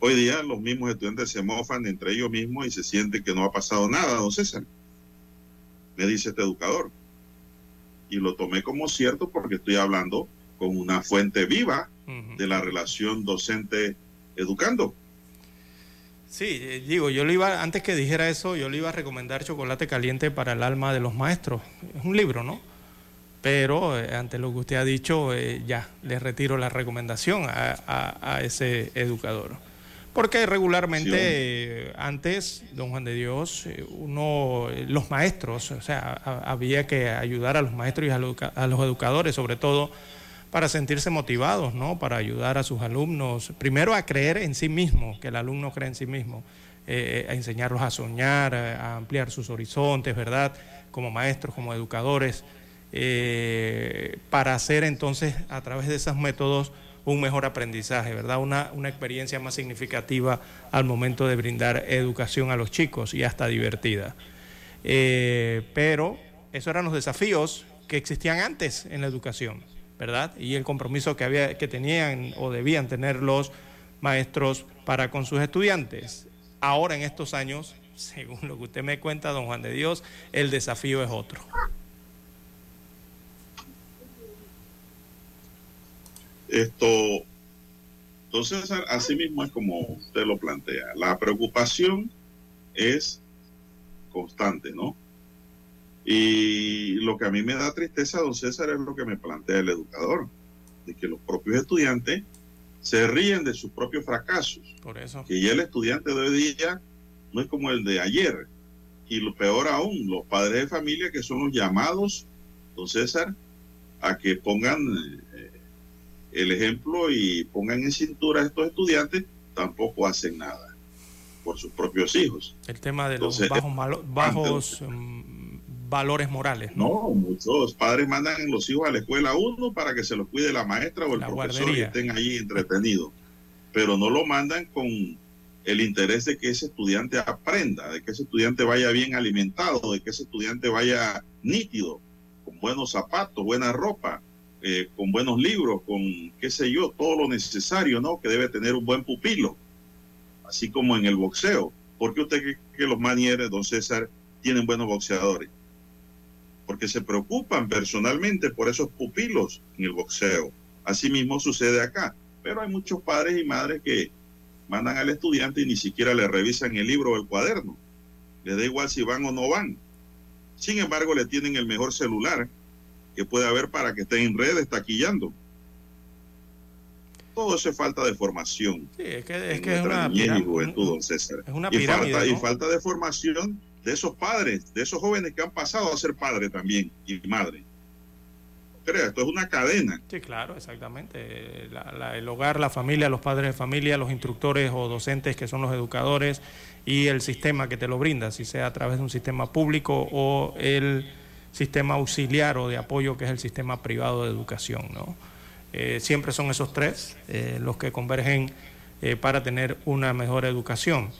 Speaker 3: Hoy día los mismos estudiantes se mofan entre ellos mismos y se sienten que no ha pasado nada, don César. Me dice este educador. Y lo tomé como cierto porque estoy hablando con una fuente viva de la relación docente educando.
Speaker 5: Sí, eh, digo, yo le iba, antes que dijera eso, yo le iba a recomendar Chocolate Caliente para el alma de los maestros. Es un libro, ¿no? Pero eh, ante lo que usted ha dicho, eh, ya, le retiro la recomendación a, a, a ese educador. Porque regularmente sí, antes, don Juan de Dios, uno, los maestros, o sea, había que ayudar a los maestros y a los educadores, sobre todo, para sentirse motivados, ¿no? Para ayudar a sus alumnos, primero a creer en sí mismo, que el alumno cree en sí mismo, eh, a enseñarlos a soñar, a, ampliar sus horizontes, ¿verdad? Como maestros, como educadores, eh, para hacer entonces a través de esos métodos un mejor aprendizaje, ¿verdad? Una, una experiencia más significativa al momento de brindar educación a los chicos y hasta divertida. Eh, pero esos eran los desafíos que existían antes en la educación. ¿Verdad? Y el compromiso que, había, que tenían o debían tener los maestros para con sus estudiantes. Ahora en estos años, según lo que usted me cuenta, don Juan de Dios, el desafío es otro.
Speaker 3: Esto, entonces, así mismo es como usted lo plantea. La preocupación es constante, ¿no? Y lo que a mí me da tristeza, don César, es lo que me plantea el educador, de que los propios estudiantes se ríen de sus propios fracasos.
Speaker 5: Por eso.
Speaker 3: Que ya el estudiante de hoy día no es como el de ayer, y lo peor aún, los padres de familia que son los llamados, don César, a que pongan eh, el ejemplo y pongan en cintura a estos estudiantes, tampoco hacen nada por sus propios hijos.
Speaker 5: El tema de los bajos, bajos um, valores morales.
Speaker 3: ¿no? muchos padres mandan a los hijos a la escuela uno para que se los cuide la maestra o el profesor y estén ahí entretenidos, pero no lo mandan con el interés de que ese estudiante aprenda, de que ese estudiante vaya bien alimentado, de que ese estudiante vaya nítido, con buenos zapatos, buena ropa, eh, con buenos libros, con qué sé yo, todo lo necesario, ¿no? Que debe tener un buen pupilo, así como en el boxeo. ¿Por qué usted cree que los manieres, don César, tienen buenos boxeadores? Porque se preocupan personalmente por esos pupilos en el boxeo. Así mismo sucede acá. Pero hay muchos padres y madres que mandan al estudiante y ni siquiera le revisan el libro o el cuaderno. Les da igual si van o no van. Sin embargo, le tienen el mejor celular que puede haber para que estén en redes taquillando. Todo eso es falta de formación.
Speaker 5: Sí, es que es, que es una juventud,
Speaker 3: César. y, falta, y falta de formación de esos padres, de esos jóvenes que han pasado a ser padres también y madre esto es una cadena.
Speaker 5: Sí, claro, exactamente. el hogar, la familia, los padres de familia, los instructores o docentes que son los educadores y el sistema que te lo brinda, si sea a través de un sistema público o el sistema auxiliar o de apoyo que es el sistema privado de educación. ¿no? Eh, siempre son esos tres eh, los que convergen eh, para tener una mejor educación.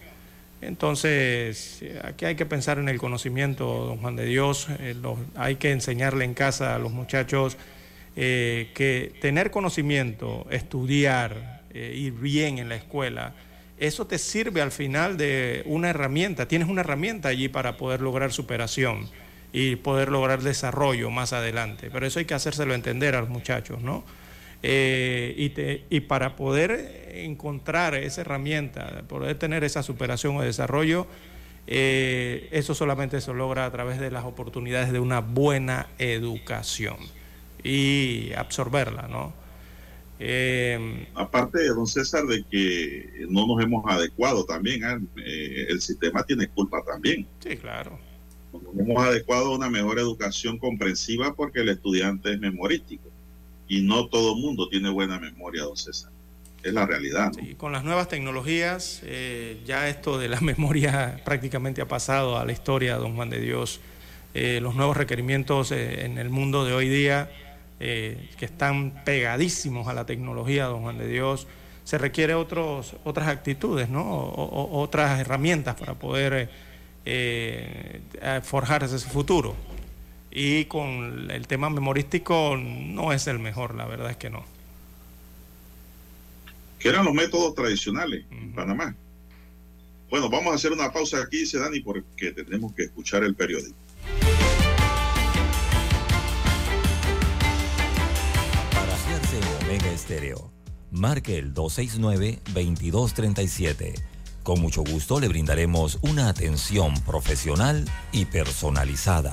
Speaker 5: Entonces, aquí hay que pensar en el conocimiento, don Juan de Dios, eh, hay que enseñarle en casa a los muchachos eh, que tener conocimiento, estudiar, eh, ir bien en la escuela, eso te sirve al final de una herramienta, tienes una herramienta allí para poder lograr superación y poder lograr desarrollo más adelante, pero eso hay que hacérselo entender a los muchachos, ¿no? Y, y para poder encontrar esa herramienta, poder tener esa superación o desarrollo, eh, eso solamente se logra a través de las oportunidades de una buena educación y absorberla, ¿no?
Speaker 3: Eh, Aparte, don César, de que no nos hemos adecuado también, ¿ah? eh, el sistema tiene culpa también.
Speaker 5: Sí, claro.
Speaker 3: No nos hemos adecuado a una mejor educación comprensiva porque el estudiante es memorístico y no todo mundo tiene buena memoria, don César es la realidad.
Speaker 5: Sí, con las nuevas tecnologías, eh, ya esto de la memoria prácticamente ha pasado a la historia, don Juan de Dios. Eh, los nuevos requerimientos eh, en el mundo de hoy día, que están pegadísimos a la tecnología, don Juan de Dios, se requiere otros, otras actitudes, ¿no? otras herramientas para poder forjar ese futuro. Y con el tema memorístico no es el mejor, la verdad es que no
Speaker 3: que eran los métodos tradicionales en Panamá. Bueno, vamos a hacer una pausa aquí, dice Dani, porque tenemos que escuchar el periódico.
Speaker 1: Para hacerse Omega Estéreo, marque el 269-2237. Con mucho gusto le brindaremos una atención profesional y personalizada.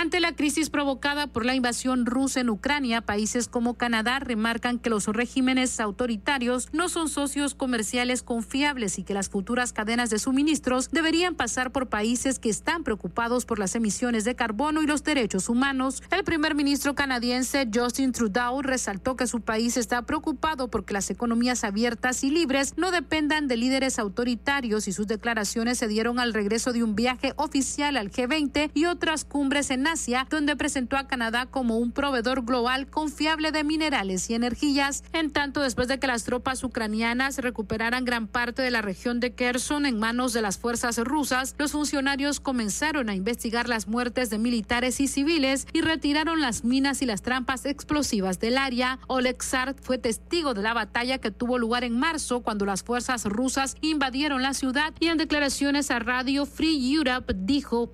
Speaker 11: Ante la crisis provocada por la invasión rusa en Ucrania, países como Canadá remarcan que los regímenes autoritarios no son socios comerciales confiables y que las futuras cadenas de suministros deberían pasar por países que están preocupados por las emisiones de carbono y los derechos humanos. El primer ministro canadiense Justin Trudeau resaltó que su país está preocupado porque las economías abiertas y libres no dependan de líderes autoritarios y sus declaraciones se dieron al regreso de un viaje oficial al G20 y otras cumbres en Donde presentó a Canadá como un proveedor global confiable de minerales y energías. En tanto, después de que las tropas ucranianas recuperaran gran parte de la región de Kherson en manos de las fuerzas rusas, los funcionarios comenzaron a investigar las muertes de militares y civiles y retiraron las minas y las trampas explosivas del área. Oleg fue testigo de la batalla que tuvo lugar en marzo cuando las fuerzas rusas invadieron la ciudad y en declaraciones a Radio Free Europe dijo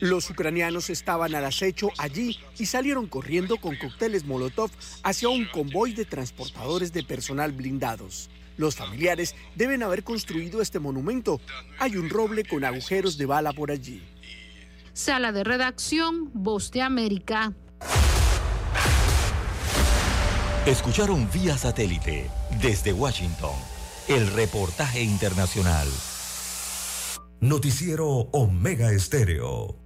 Speaker 7: los ucranianos estaban al acecho allí y salieron corriendo con cócteles Molotov hacia un convoy de transportadores de personal blindados. Los familiares deben haber construido este monumento. Hay un roble con agujeros de bala por allí.
Speaker 11: Sala de redacción, Voz de América.
Speaker 1: Escucharon vía satélite desde Washington el reportaje internacional.
Speaker 6: Noticiero Omega Estéreo.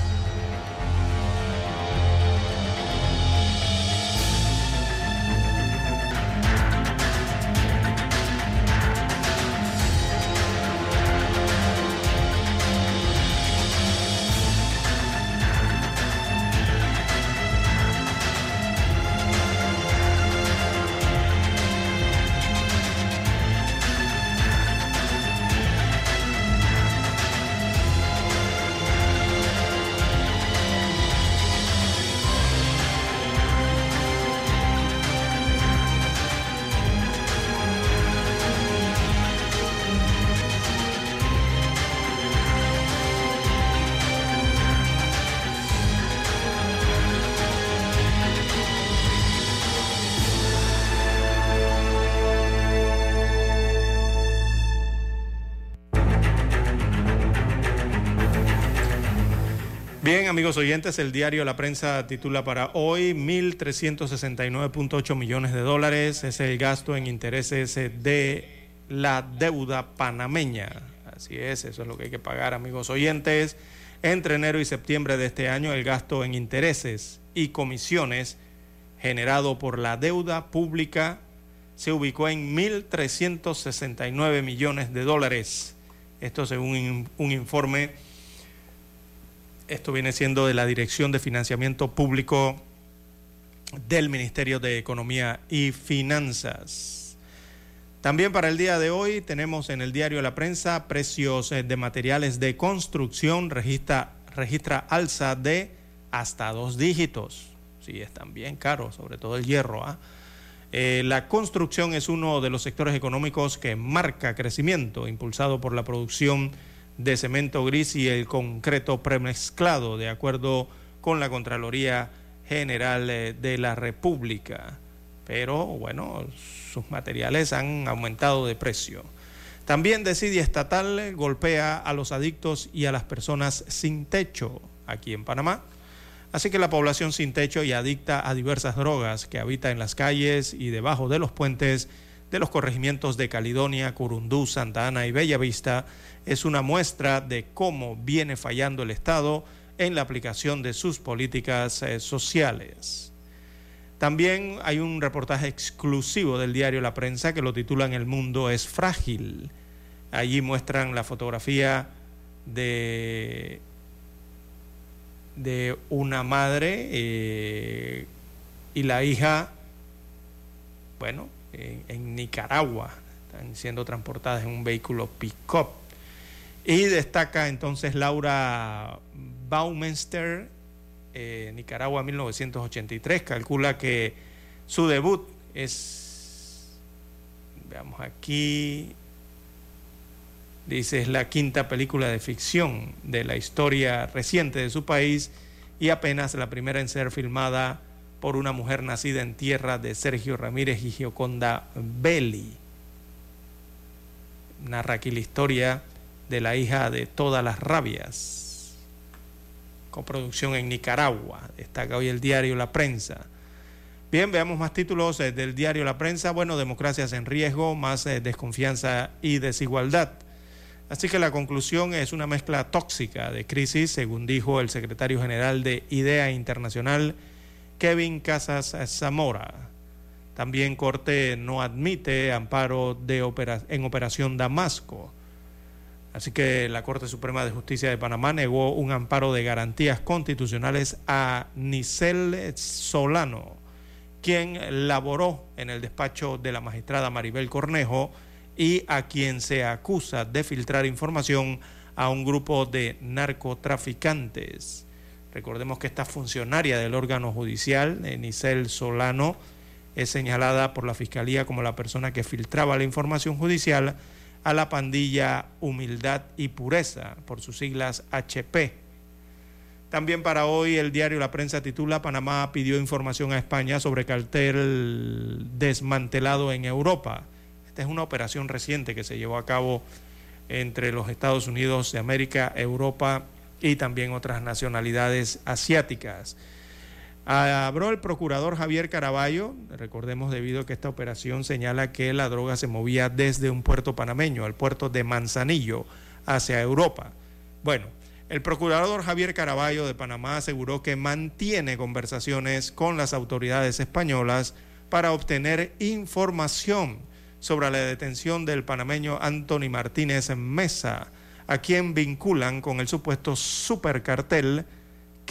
Speaker 5: Amigos oyentes, el diario La Prensa titula para hoy 1.369.8 millones de dólares es el gasto en intereses de la deuda panameña. Así es, eso es lo que hay que pagar, amigos oyentes. Entre enero y septiembre de este año, el gasto en intereses y comisiones generado por la deuda pública se ubicó en 1.369 millones de dólares. Esto según un informe esto viene siendo de la Dirección de Financiamiento Público del Ministerio de Economía y Finanzas. También para el día de hoy tenemos en el diario La Prensa precios eh, de materiales de construcción, registra, alza de hasta dos dígitos. Sí, están bien caros, sobre todo el hierro. ¿ah? Eh, la construcción es uno de los sectores económicos que marca crecimiento, impulsado por la producción de cemento gris y el concreto premezclado, de acuerdo con la Contraloría General eh, de la República. Pero bueno, sus materiales han aumentado de precio. También Decidia Estatal golpea a los adictos y a las personas sin techo aquí en Panamá. Así que la población sin techo y adicta a diversas drogas que habita en las calles y debajo de los puentes de los corregimientos de Caledonia, Curundú, Santa Ana y Bellavista es una muestra de cómo viene fallando el Estado en la aplicación de sus políticas eh, sociales. También hay un reportaje exclusivo del diario La Prensa que lo titulan El mundo es frágil. Allí muestran la fotografía de, de una madre eh, y la hija, bueno, en, Nicaragua. Están siendo transportadas en un vehículo pick-up. Y destaca entonces Laura Baumenster, eh, Nicaragua 1983. Calcula que su debut es, veamos aquí, dice, es la quinta película de ficción de la historia reciente de su país y apenas la primera en ser filmada por una mujer nacida en tierra de Sergio Ramírez y Gioconda Belli. Narra aquí la historia de la hija de todas las rabias, coproducción en Nicaragua. Destaca hoy el diario La Prensa. Bien, veamos más títulos eh, del diario La Prensa. Bueno, democracias en riesgo, más eh, desconfianza y desigualdad. Así que la conclusión es una mezcla tóxica de crisis, según dijo el secretario general de IDEA Internacional, Kevin Casas Zamora. También Corte no admite amparo de en Operación Damasco. Así que la Corte Suprema de Justicia de Panamá negó un amparo de garantías constitucionales a Nicel Solano, quien laboró en el despacho de la magistrada Maribel Cornejo y a quien se acusa de filtrar información a un grupo de narcotraficantes. Recordemos que esta funcionaria del órgano judicial, Nicel Solano, es señalada por la Fiscalía como la persona que filtraba la información judicial a la pandilla Humildad y Pureza, por sus siglas HP. También para hoy el diario La Prensa titula Panamá pidió información a España sobre cartel desmantelado en Europa. Esta es una operación reciente que se llevó a cabo entre los Estados Unidos de América, Europa y también otras nacionalidades asiáticas. Habló el procurador Javier Caraballo, recordemos debido a que esta operación señala que la droga se movía desde un puerto panameño, al puerto de Manzanillo, hacia Europa. Bueno, el procurador Javier Caraballo de Panamá aseguró que mantiene conversaciones con las autoridades españolas para obtener información sobre la detención del panameño Anthony Martínez Mesa, a quien vinculan con el supuesto supercartel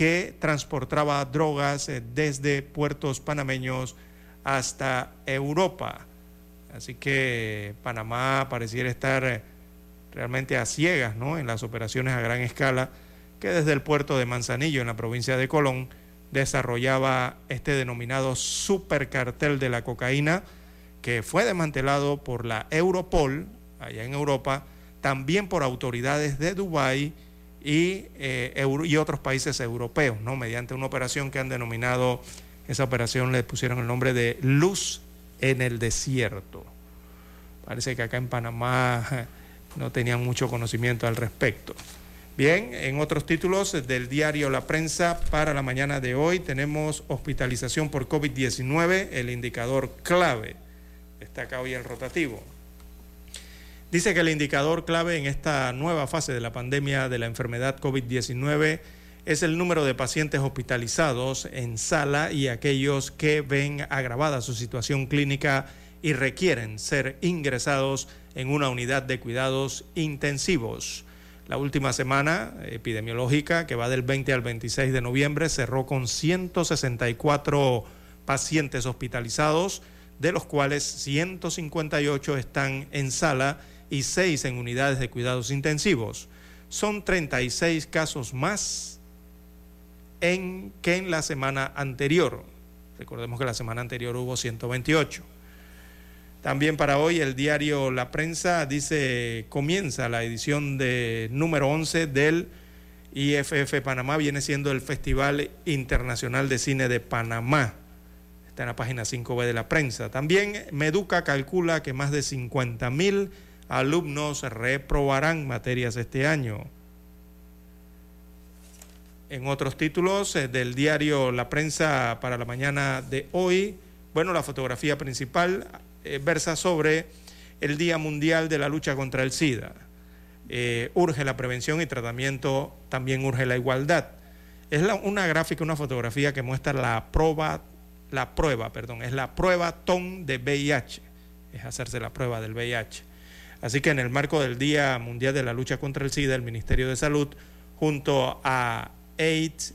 Speaker 5: que transportaba drogas eh, desde puertos panameños hasta Europa. Así que Panamá pareciera estar eh, realmente a ciegas ¿no? en las operaciones a gran escala que desde el puerto de Manzanillo, en la provincia de Colón, desarrollaba este denominado supercartel de la cocaína, que fue desmantelado por la Europol, allá en Europa, también por autoridades de Dubái y, eh, y otros países europeos, ¿no? mediante una operación que han denominado, esa operación le pusieron el nombre de Luz en el Desierto. Parece que acá en Panamá no tenían mucho conocimiento al respecto. Bien, en otros títulos del diario La Prensa para la mañana de hoy tenemos hospitalización por COVID-19, el indicador clave. Destaca hoy el rotativo. Dice que el indicador clave en esta nueva fase de la pandemia de la enfermedad COVID-19 es el número de pacientes hospitalizados en sala y aquellos que ven agravada su situación clínica y requieren ser ingresados en una unidad de cuidados intensivos. La última semana epidemiológica, que va del 20 al 26 de noviembre, cerró con 164 pacientes hospitalizados, de los cuales 158 están en sala y 6 en unidades de cuidados intensivos. Son 36 casos más en, que en la semana anterior. Recordemos que la semana anterior hubo 128. También para hoy el diario La Prensa dice, comienza la edición de número 11 del IFF Panamá, viene siendo el Festival Internacional de Cine de Panamá. Está en la página 5B de la prensa. También Meduca calcula que más de 50 mil alumnos reprobarán materias este año. En otros títulos eh, del diario La Prensa para la mañana de hoy, bueno, la fotografía principal eh, versa sobre el Día Mundial de la Lucha contra el SIDA. Eh, urge la prevención y tratamiento, también urge la igualdad. Es una gráfica, una fotografía que muestra la prueba, la prueba, perdón, es la prueba TON de VIH, es hacerse la prueba del VIH. Así que en el marco del Día Mundial de la Lucha contra el SIDA, el Ministerio de Salud, junto a AIDS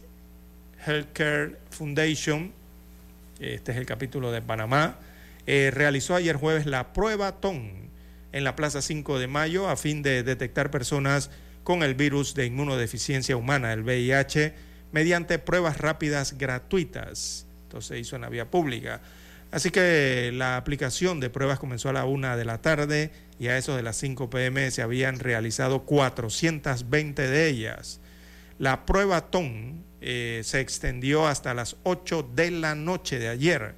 Speaker 5: Healthcare Foundation, este es el capítulo de Panamá, eh, realizó ayer jueves la prueba TON en la Plaza 5 de Mayo a fin de detectar personas con el virus de inmunodeficiencia humana, el VIH, mediante pruebas rápidas gratuitas. Entonces se hizo en la vía pública. Así que la aplicación de pruebas comenzó a la una de la tarde y a eso de las 5 pm se habían realizado 420 de ellas. La prueba TON eh, se extendió hasta las 8 de la noche de ayer.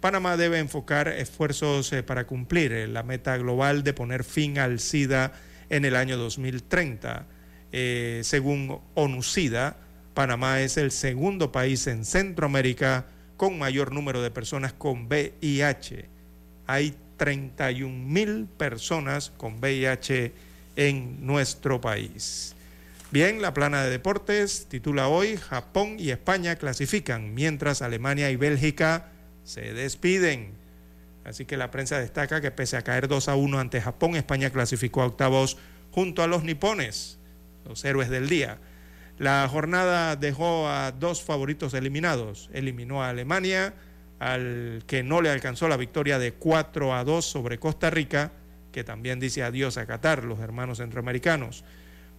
Speaker 5: Panamá debe enfocar esfuerzos eh, para cumplir eh, la meta global de poner fin al SIDA en el año 2030. según ONU-SIDA, Panamá es el segundo país en Centroamérica con mayor número de personas con VIH. Hay 31 mil personas con VIH en nuestro país. Bien, la plana de deportes titula hoy Japón y España clasifican, mientras Alemania y Bélgica se despiden. Así que la prensa destaca que pese a caer 2 a 1 ante Japón, España clasificó a octavos junto a los nipones, los héroes del día. La jornada dejó a dos favoritos eliminados. Eliminó a Alemania, al que no le alcanzó la victoria de 4 a 2 sobre Costa Rica, que también dice adiós a Qatar, los hermanos centroamericanos.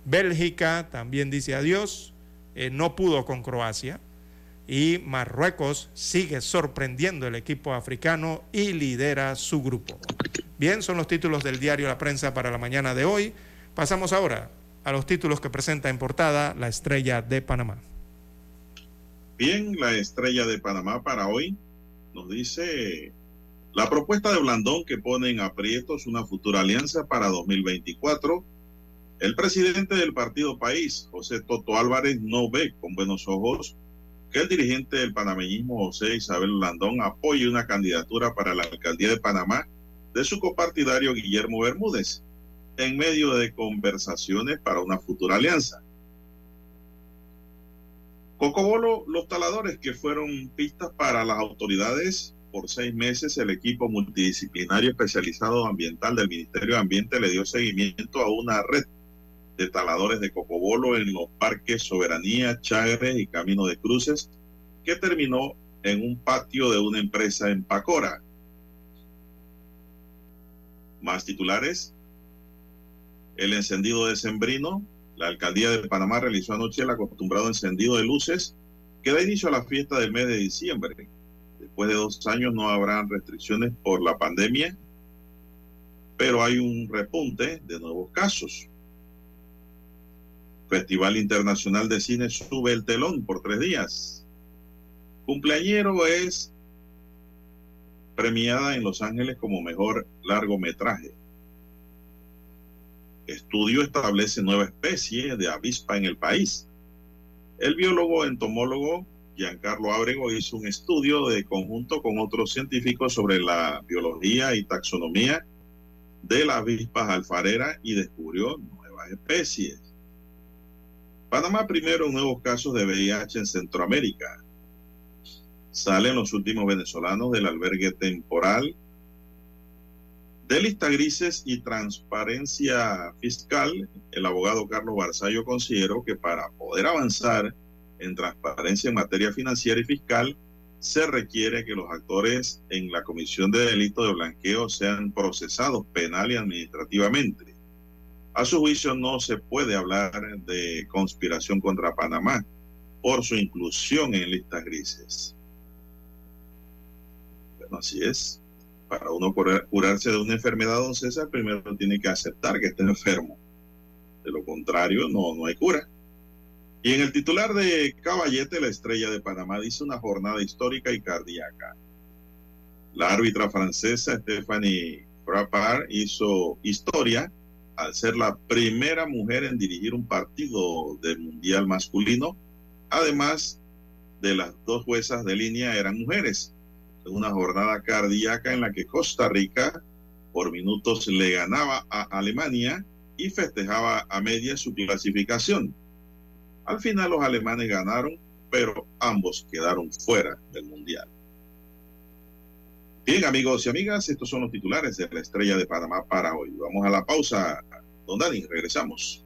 Speaker 5: Bélgica también dice adiós, eh, no pudo con Croacia. Y Marruecos sigue sorprendiendo el equipo africano y lidera su grupo. Bien, son los títulos del diario La Prensa para la mañana de hoy. Pasamos ahora a los títulos que presenta en portada la estrella de Panamá.
Speaker 3: Bien, la estrella de Panamá para hoy nos dice la propuesta de Blandón que pone en aprietos una futura alianza para 2024. El presidente del partido País, José Toto Álvarez, no ve con buenos ojos que el dirigente del panameñismo, José Isabel Blandón, apoye una candidatura para la alcaldía de Panamá de su copartidario Guillermo Bermúdez en medio de conversaciones para una futura alianza. Cocobolo, los taladores que fueron pistas para las autoridades por seis meses, el equipo multidisciplinario especializado ambiental del Ministerio de Ambiente le dio seguimiento a una red de taladores de Cocobolo en los parques Soberanía, Chagres y Camino de Cruces, que terminó en un patio de una empresa en Pacora. Más titulares. El encendido de Sembrino. La alcaldía de Panamá realizó anoche el acostumbrado encendido de luces que da inicio a la fiesta del mes de diciembre. Después de dos años no habrán restricciones por la pandemia, pero hay un repunte de nuevos casos. Festival Internacional de Cine sube el telón por tres días. Cumpleañero es premiada en Los Ángeles como mejor largometraje. Estudio establece nueva especie de avispa en el país. El biólogo entomólogo Giancarlo Ábrego hizo un estudio de conjunto con otros científicos sobre la biología y taxonomía de las avispas alfareras y descubrió nuevas especies. Panamá primero nuevos casos de VIH en Centroamérica. Salen los últimos venezolanos del albergue temporal de lista grises y transparencia fiscal, el abogado Carlos Barzallo consideró que para poder avanzar en transparencia en materia financiera y fiscal, se requiere que los actores en la comisión de delito de blanqueo sean procesados penal y administrativamente. A su juicio no se puede hablar de conspiración contra Panamá por su inclusión en listas grises. Bueno, así es para uno curarse de una enfermedad, don César, primero tiene que aceptar que está enfermo. De lo contrario, no, no hay cura. Y en el titular de Caballete, la estrella de Panamá dice una jornada histórica y cardíaca. La árbitra francesa Stephanie Frappard hizo historia al ser la primera mujer en dirigir un partido del Mundial masculino. Además de las dos juezas de línea eran mujeres una jornada cardíaca en la que Costa Rica por minutos le ganaba a Alemania y festejaba a media su clasificación. Al final los alemanes ganaron, pero ambos quedaron fuera del Mundial. Bien, amigos y amigas, estos son los titulares de la Estrella de Panamá para hoy. Vamos a la pausa. Don Dani, regresamos.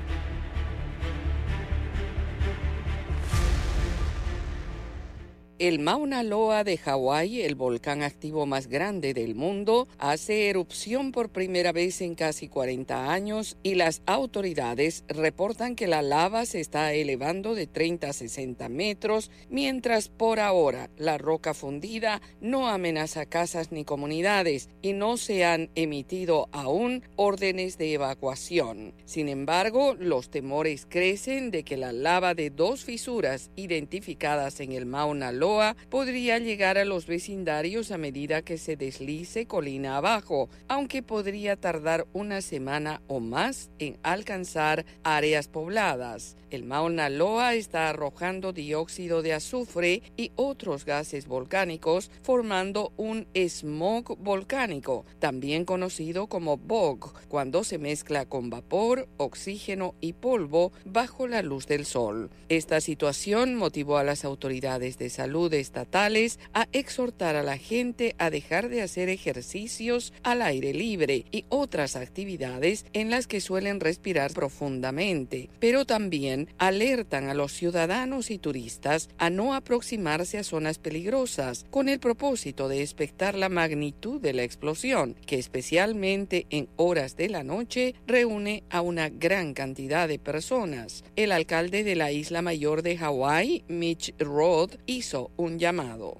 Speaker 12: El Mauna Loa de Hawái, el volcán activo más grande del mundo, hace erupción por primera vez en casi 40 años y las autoridades reportan que la lava se está elevando de 30 a 60 metros, mientras por ahora la roca fundida no amenaza casas ni comunidades y no se han emitido aún órdenes de evacuación. Sin embargo, los temores crecen de que la lava de dos fisuras identificadas en el Mauna Loa podría llegar a los vecindarios a medida que se deslice colina abajo, aunque podría tardar una semana o más en alcanzar áreas pobladas. El Mauna Loa está arrojando dióxido de azufre y otros gases volcánicos, formando un smog volcánico, también conocido como bog, cuando se mezcla con vapor, oxígeno y polvo bajo la luz del sol. Esta situación motivó a las autoridades de salud estatales a exhortar a la gente a dejar de hacer ejercicios al aire libre y otras actividades en las que suelen respirar profundamente, pero también alertan a los ciudadanos y turistas a no aproximarse a zonas peligrosas con el propósito de expectar la magnitud de la explosión, que especialmente en horas de la noche reúne a una gran cantidad de personas. El alcalde de la isla mayor de Hawái, Mitch Roth, hizo un llamado.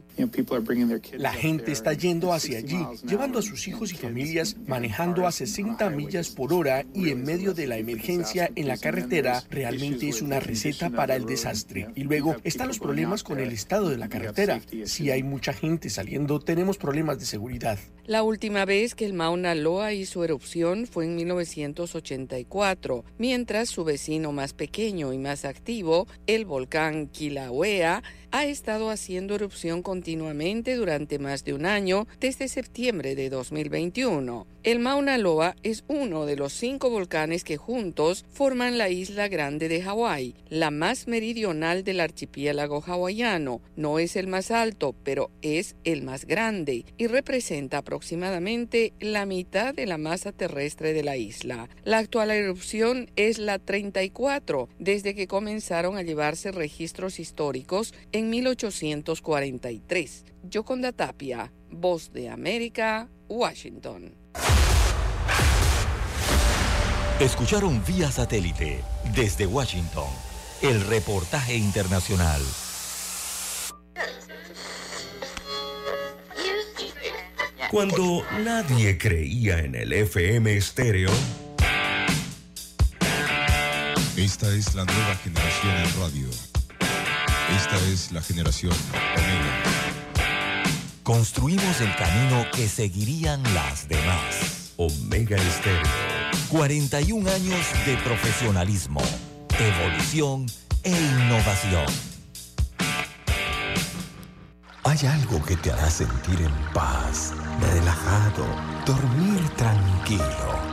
Speaker 7: La gente está yendo hacia allí, llevando a sus hijos y familias, manejando a 60 millas por hora y en medio de la emergencia en la carretera realmente es una receta para el desastre. Y luego están los problemas con el estado de la carretera. Si hay mucha gente saliendo, tenemos problemas de seguridad.
Speaker 12: La última vez que el Mauna Loa hizo erupción fue en 1984, mientras su vecino más pequeño y más activo, el volcán Kilauea, ha estado haciendo erupción continuamente durante más de un año desde septiembre de 2021. El Mauna Loa es uno de los cinco volcanes que juntos forman la isla grande de Hawái, la más meridional del archipiélago hawaiano. No es el más alto, pero es el más grande y representa aproximadamente la mitad de la masa terrestre de la isla. La actual erupción es la 34 desde que comenzaron a llevarse registros históricos en 1843. Yoconda Tapia, Voz de América, Washington.
Speaker 1: Escucharon vía satélite desde Washington el reportaje internacional.
Speaker 6: Cuando nadie creía en el FM estéreo.
Speaker 13: Esta es la nueva generación en radio. Esta es la generación Omega.
Speaker 1: Construimos el camino que seguirían las demás.
Speaker 6: Omega Estéreo.
Speaker 1: 41 años de profesionalismo, evolución e innovación.
Speaker 14: Hay algo que te hará sentir en paz, relajado, dormir tranquilo.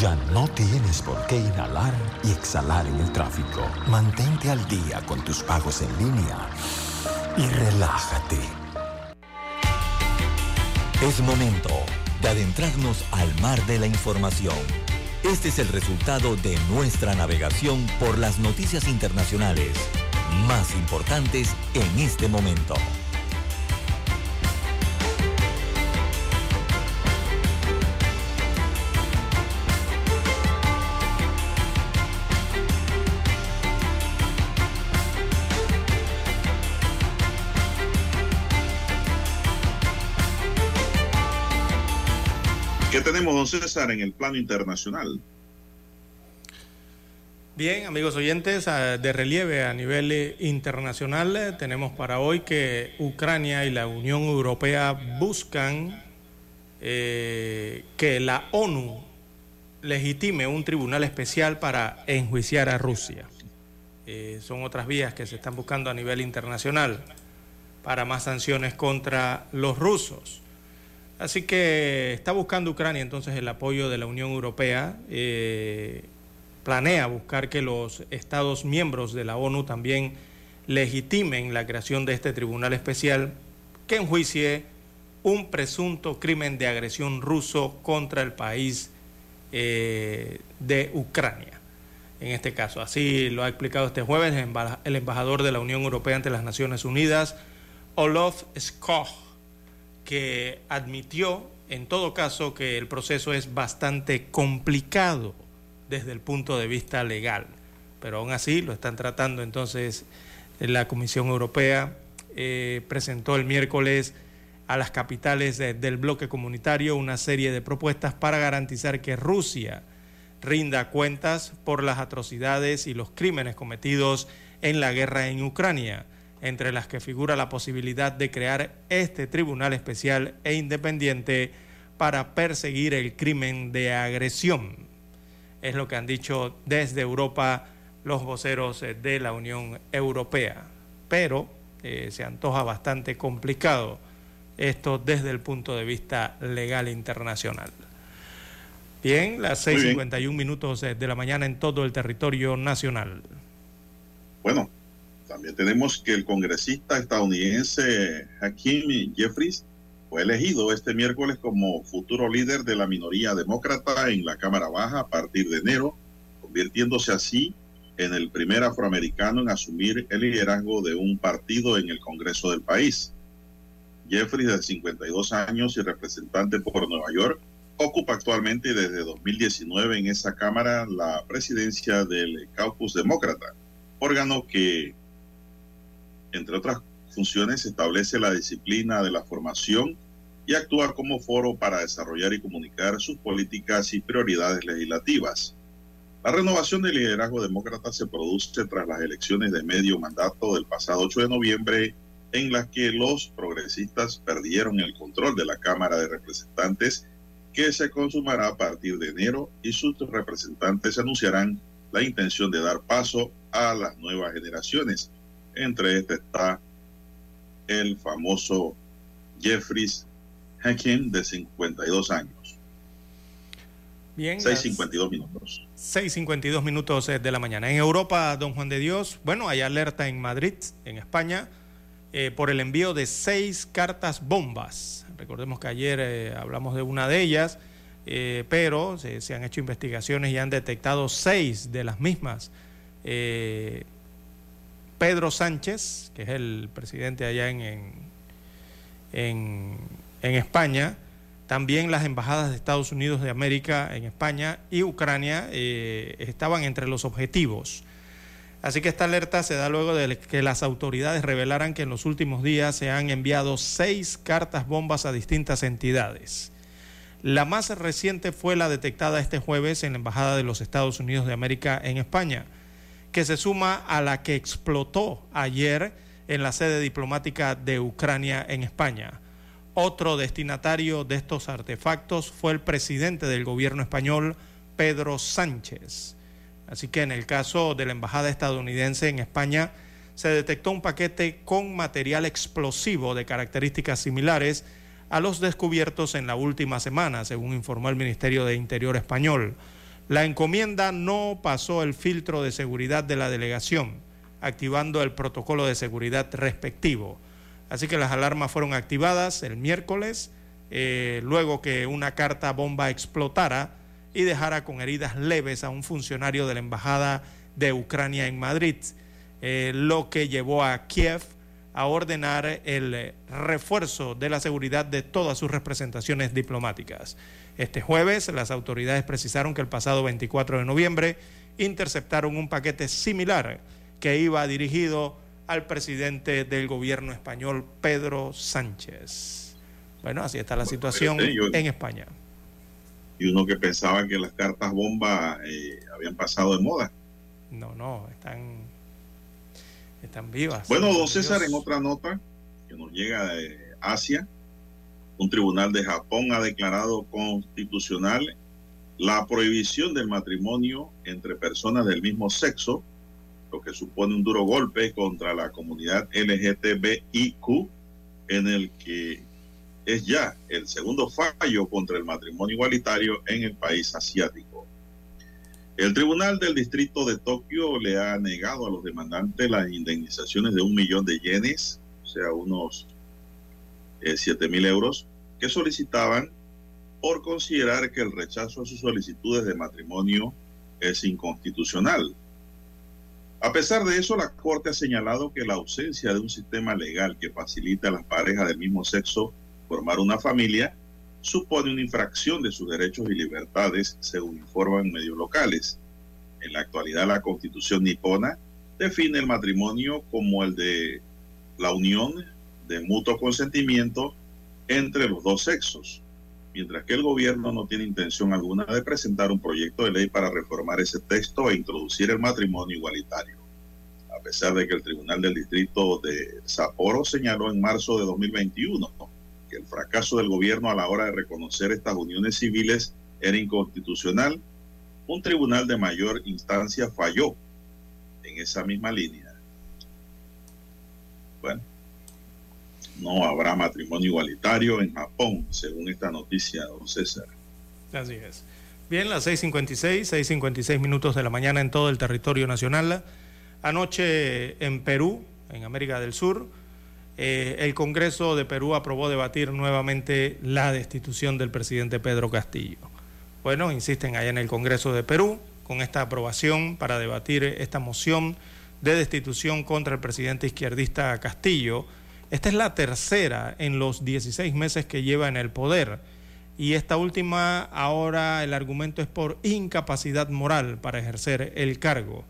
Speaker 14: Ya no tienes por qué inhalar y exhalar en el tráfico. Mantente al día con tus pagos en línea y relájate.
Speaker 1: Es momento de adentrarnos al mar de la información. Este es el resultado de nuestra navegación por las noticias internacionales más importantes en este momento.
Speaker 3: Don César, en el plano internacional?
Speaker 5: Bien, amigos oyentes, de relieve a nivel eh, internacional, eh, tenemos para hoy que Ucrania y la Unión Europea buscan eh, que la ONU legitime un tribunal especial para enjuiciar a Rusia. Son otras vías que se están buscando a nivel internacional para más sanciones contra los rusos. Así que está buscando Ucrania entonces el apoyo de la Unión Europea. Eh, planea buscar que los Estados miembros de la ONU también legitimen la creación de este tribunal especial que enjuicie un presunto crimen de agresión ruso contra el país eh, de Ucrania. En este caso, así lo ha explicado este jueves el embajador de la Unión Europea ante las Naciones Unidas, Olof Skog, que admitió en todo caso que el proceso es bastante complicado desde el punto de vista legal, pero aún así lo están tratando. Entonces la Comisión Europea eh, presentó el miércoles a las capitales del bloque comunitario una serie de propuestas para garantizar que Rusia rinda cuentas por las atrocidades y los crímenes cometidos en la guerra en Ucrania, entre las que figura la posibilidad de crear este tribunal especial e independiente para perseguir el crimen de agresión. Es lo que han dicho desde Europa los voceros de la Unión Europea. Pero eh, se antoja bastante complicado esto desde el punto de vista legal internacional. Bien, las 6.51 minutos de la mañana en todo el territorio nacional.
Speaker 3: Bueno, también tenemos que el congresista estadounidense Hakeem Jeffries fue elegido este miércoles como futuro líder de la minoría demócrata en la Cámara Baja a partir de enero, convirtiéndose así en el primer afroamericano en asumir el liderazgo de un partido en el Congreso del país. Jeffrey, de 52 años y representante por Nueva York, ocupa actualmente desde 2019 en esa Cámara la presidencia del Caucus Demócrata, órgano que, entre otras funciones, establece la disciplina de la formación y actúa como foro para desarrollar y comunicar sus políticas y prioridades legislativas. La renovación del liderazgo demócrata se produce tras las elecciones de medio mandato del pasado 8 de noviembre en las que los progresistas perdieron el control de la Cámara de Representantes que se consumará a partir de enero y sus representantes anunciarán la intención de dar paso a las nuevas generaciones. Entre este está el famoso Jeffries Hakim de 52 años.
Speaker 5: Bien.
Speaker 3: 6.52 minutos.
Speaker 5: 6.52 minutos de la mañana. En Europa, don Juan de Dios, bueno, hay alerta en Madrid, en España eh, por el envío de seis cartas bombas. Recordemos que ayer eh, hablamos de una de ellas, eh, pero se, han hecho investigaciones y han detectado seis de las mismas. Pedro Sánchez, que es el presidente allá en, en, en España, también las embajadas de Estados Unidos de América en España y Ucrania estaban entre los objetivos. Así que esta alerta se da luego de que las autoridades revelaran que en los últimos días se han enviado seis cartas bombas a distintas entidades. La más reciente fue la detectada este jueves en la Embajada de los Estados Unidos de América en España, que se suma a la que explotó ayer en la sede diplomática de Ucrania en España. Otro destinatario de estos artefactos fue el presidente del gobierno español, Pedro Sánchez. Así que en el caso de la Embajada estadounidense en España, se detectó un paquete con material explosivo de características similares a los descubiertos en la última semana, según informó el Ministerio de Interior español. La encomienda no pasó el filtro de seguridad de la delegación, activando el protocolo de seguridad respectivo. Así que las alarmas fueron activadas el miércoles, eh, luego que una carta bomba explotara y dejara con heridas leves a un funcionario de la Embajada de Ucrania en Madrid, eh, lo que llevó a Kiev a ordenar el refuerzo de la seguridad de todas sus representaciones diplomáticas. Este jueves las autoridades precisaron que el pasado 24 de noviembre interceptaron un paquete similar que iba dirigido al presidente del gobierno español, Pedro Sánchez. Bueno, así está la situación en España
Speaker 3: y uno que pensaba que las cartas bomba eh, habían pasado de moda.
Speaker 5: No, no, están, están vivas.
Speaker 3: Bueno, don César, en otra nota que nos llega de Asia, Un tribunal de Japón ha declarado constitucional la prohibición del matrimonio entre personas del mismo sexo, lo que supone un duro golpe contra la comunidad LGTBIQ, en el que es ya el segundo fallo contra el matrimonio igualitario en el país asiático. El Tribunal del Distrito de Tokio le ha negado a los demandantes las indemnizaciones de un millón de yenes, o sea, unos eh, siete mil euros, que solicitaban por considerar que el rechazo a sus solicitudes de matrimonio es inconstitucional. A pesar de eso, la Corte ha señalado que la ausencia de un sistema legal que facilite a las parejas del mismo sexo formar una familia supone una infracción de sus derechos y libertades, según informan medios locales. En la actualidad, la constitución nipona define el matrimonio como el de la unión de mutuo consentimiento entre los dos sexos, mientras que el gobierno no tiene intención alguna de presentar un proyecto de ley para reformar ese texto e introducir el matrimonio igualitario. A pesar de que el Tribunal del Distrito de Sapporo señaló en marzo de 2021 el fracaso del gobierno a la hora de reconocer estas uniones civiles era inconstitucional, un tribunal de mayor instancia falló en esa misma línea. Bueno, no habrá matrimonio igualitario en Japón, según esta noticia, don César.
Speaker 5: Así es. Bien, las 6.56, 6.56 minutos de la mañana en todo el territorio nacional. Anoche en Perú, en América del Sur, eh, el Congreso de Perú aprobó debatir nuevamente la destitución del presidente Pedro Castillo. Bueno, insisten allá en el Congreso de Perú con esta aprobación para debatir esta moción de destitución contra el presidente izquierdista Castillo. Esta es la tercera en los 16 meses que lleva en el poder. Y esta última, ahora el argumento es por incapacidad moral para ejercer el cargo.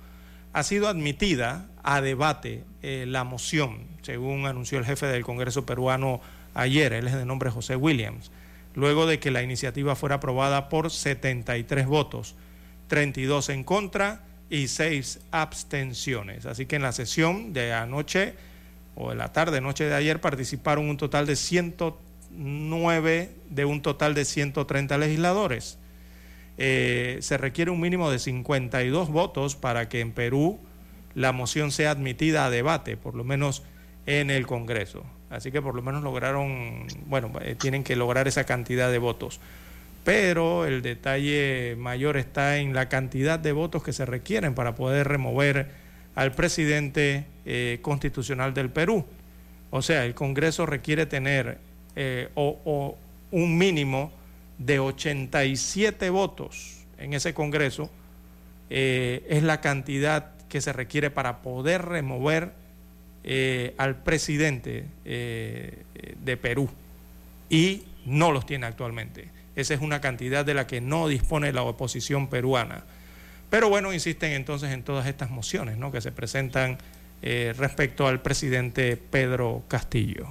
Speaker 5: Ha sido admitida a debate eh, la moción según anunció el jefe del Congreso peruano ayer, él es de nombre José Williams, luego de que la iniciativa fuera aprobada por 73 votos, 32 en contra y 6 abstenciones. Así que en la sesión de anoche o de la tarde, noche de ayer, participaron un total de 109 de un total de 130 legisladores. Eh, se requiere un mínimo de 52 votos para que en Perú la moción sea admitida a debate, por lo menos en el Congreso. Así que por lo menos lograron, bueno, eh, tienen que lograr esa cantidad de votos. Pero el detalle mayor está en la cantidad de votos que se requieren para poder remover al presidente eh, constitucional del Perú. O sea, el Congreso requiere tener eh, o, un mínimo de 87 votos en ese Congreso. es la cantidad que se requiere para poder remover eh, al presidente eh, de Perú y no los tiene actualmente. Esa es una cantidad de la que no dispone la oposición peruana. Pero bueno, insisten entonces en todas estas mociones ¿no? que se presentan eh, respecto al presidente Pedro Castillo.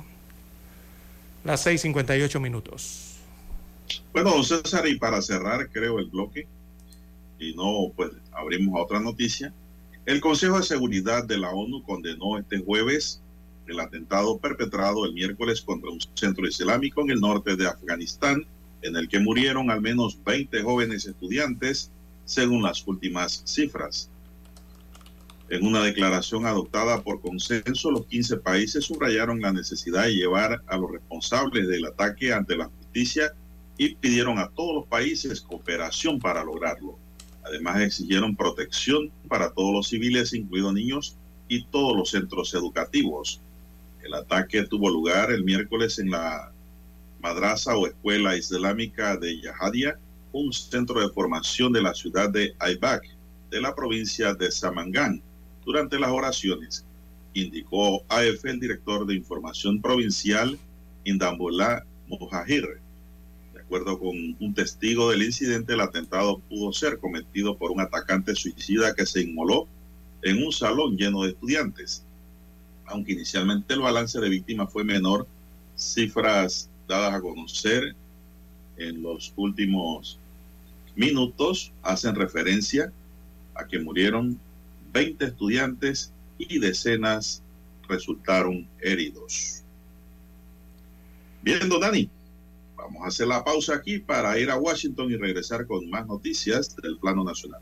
Speaker 5: Las 6.58 minutos.
Speaker 3: Bueno, don César, y para cerrar, creo, el bloque, y no, pues abrimos a otra noticia. El Consejo de Seguridad de la ONU condenó este jueves el atentado perpetrado el miércoles contra un centro islámico en el norte de Afganistán, en el que murieron al menos 20 jóvenes estudiantes, según las últimas cifras. En una declaración adoptada por consenso, los 15 países subrayaron la necesidad de llevar a los responsables del ataque ante la justicia y pidieron a todos los países cooperación para lograrlo. Además, exigieron protección para todos los civiles, incluidos niños, y todos los centros educativos. El ataque tuvo lugar el miércoles en la madraza o escuela islámica de Yahadia, un centro de formación de la ciudad de Aibak, de la provincia de Samangán, durante las oraciones, indicó AF el director de información provincial Indambulá Mujahir acuerdo con un testigo del incidente, el atentado pudo ser cometido por un atacante suicida que se inmoló en un salón lleno de estudiantes. Aunque inicialmente el balance de víctimas fue menor, cifras dadas a conocer en los últimos minutos hacen referencia a que murieron 20 estudiantes y decenas resultaron heridos. Bien, don Dani. Vamos a hacer la pausa aquí para ir a Washington y regresar con más noticias del plano nacional.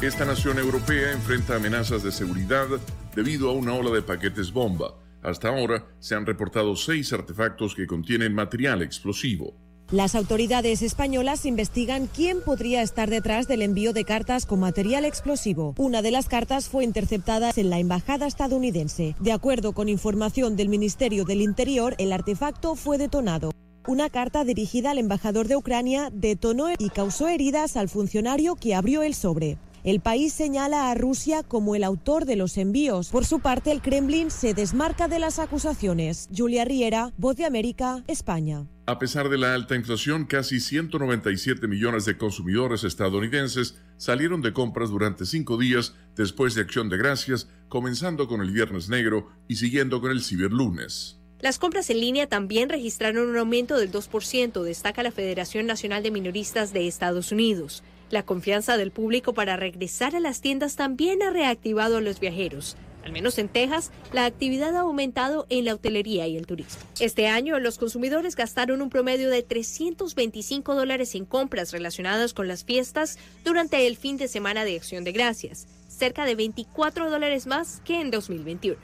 Speaker 15: Esta nación europea enfrenta amenazas de seguridad debido a una ola de paquetes bomba. Hasta ahora se han reportado seis artefactos que contienen material explosivo.
Speaker 16: Las autoridades españolas investigan quién podría estar detrás del envío de cartas con material explosivo. Una de las cartas fue interceptada en la embajada estadounidense. De acuerdo con información del Ministerio del Interior, el artefacto fue detonado. Una carta dirigida al embajador de Ucrania detonó y causó heridas al funcionario que abrió el sobre. El país señala a Rusia como el autor de los envíos. Por su parte, el Kremlin se desmarca de las acusaciones. Julia Riera, Voz de América, España.
Speaker 15: A pesar de la alta inflación, casi 197 millones de consumidores estadounidenses salieron de compras durante cinco días después de Acción de Gracias, comenzando con el Viernes Negro y siguiendo con el Ciberlunes.
Speaker 8: Las compras en línea también registraron un aumento del 2%, destaca la Federación Nacional de Minoristas de Estados Unidos. La confianza del público para regresar a las tiendas también ha reactivado a los viajeros. Al menos en Texas, la actividad ha aumentado en la hotelería y el turismo. Este año, los consumidores gastaron un promedio de 325 dólares en compras relacionadas con las fiestas durante el fin de semana de Acción de Gracias, cerca de 24 dólares más que en 2021.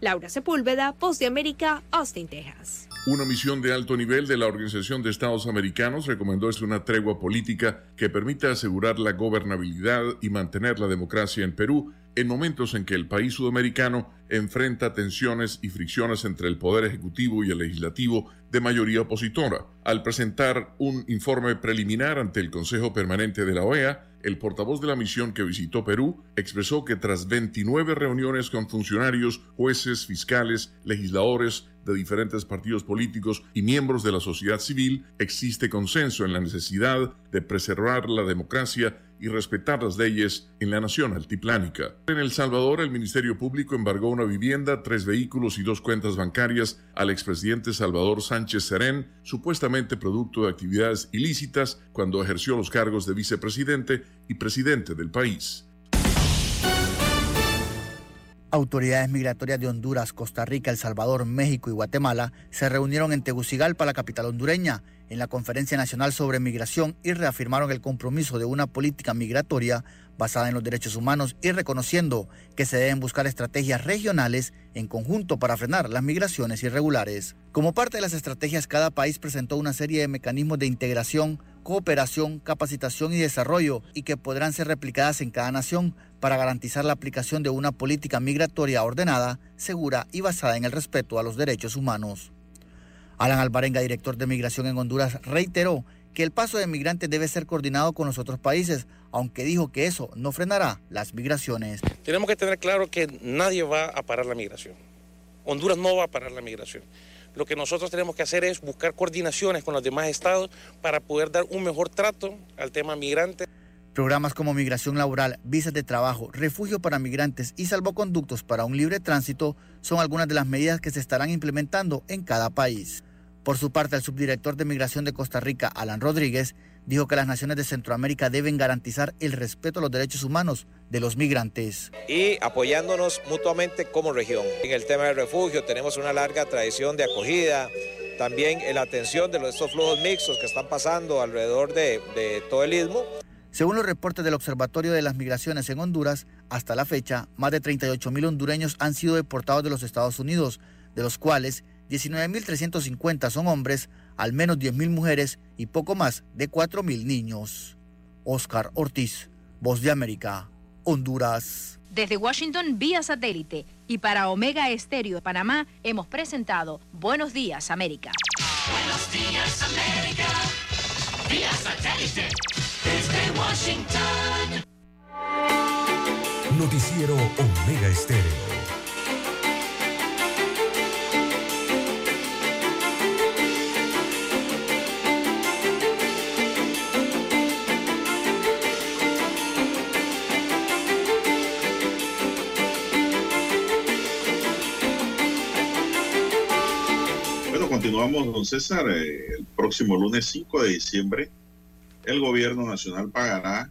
Speaker 8: Laura Sepúlveda, Post de América, Austin, Texas.
Speaker 15: Una misión de alto nivel de la Organización de Estados Americanos recomendó es una tregua política que permita asegurar la gobernabilidad y mantener la democracia en Perú en momentos en que el país sudamericano enfrenta tensiones y fricciones entre el Poder Ejecutivo y el Legislativo de mayoría opositora. Al presentar un informe preliminar ante el Consejo Permanente de la OEA, el portavoz de la misión que visitó Perú expresó que tras 29 reuniones con funcionarios, jueces, fiscales, legisladores, de diferentes partidos políticos y miembros de la sociedad civil, existe consenso en la necesidad de preservar la democracia y respetar las leyes en la nación altiplánica. En El Salvador, el Ministerio Público embargó una vivienda, tres vehículos y dos cuentas bancarias al expresidente Salvador Sánchez Serén, supuestamente producto de actividades ilícitas cuando ejerció los cargos de vicepresidente y presidente del país.
Speaker 17: Autoridades migratorias de Honduras, Costa Rica, El Salvador, México y Guatemala se reunieron en Tegucigalpa, la capital hondureña, en la Conferencia Nacional sobre Migración y reafirmaron el compromiso de una política migratoria basada en los derechos humanos y reconociendo que se deben buscar estrategias regionales en conjunto para frenar las migraciones irregulares. Como parte de las estrategias, cada país presentó una serie de mecanismos de integración, cooperación, capacitación y desarrollo y que podrán ser replicadas en cada nación para garantizar la aplicación de una política migratoria ordenada, segura y basada en el respeto a los derechos humanos. Alan Alvarenga, director de Migración en Honduras, reiteró que el paso de migrantes debe ser coordinado con los otros países, aunque dijo que eso no frenará las migraciones.
Speaker 18: Tenemos que tener claro que nadie va a parar la migración. Honduras no va a parar la migración. Lo que nosotros tenemos que hacer es buscar coordinaciones con los demás estados para poder dar un mejor trato al tema migrante.
Speaker 17: Programas como migración laboral, visas de trabajo, refugio para migrantes y salvoconductos para un libre tránsito son algunas de las medidas que se estarán implementando en cada país. Por su parte, el subdirector de Migración de Costa Rica, Alan Rodríguez, dijo que las naciones de Centroamérica deben garantizar el respeto a los derechos humanos de los migrantes.
Speaker 19: Y apoyándonos mutuamente como región. En el tema del refugio tenemos una larga tradición de acogida, también en la atención de estos flujos mixtos que están pasando alrededor de, de todo el istmo.
Speaker 17: Según los reportes del Observatorio de las Migraciones en Honduras, hasta la fecha, más de 38 mil hondureños han sido deportados de los Estados Unidos, de los cuales 19.350 son hombres, al menos 10.000 mujeres y poco más de 4.000 niños. Oscar Ortiz, Voz de América, Honduras.
Speaker 20: Desde Washington vía satélite y para Omega Estéreo de Panamá hemos presentado Buenos Días América.
Speaker 21: Buenos días, América. Vía satélite. Desde Washington.
Speaker 6: Noticiero Omega Estéreo.
Speaker 3: Bueno, continuamos, don César. Eh, el próximo lunes 5 de diciembre, el gobierno nacional pagará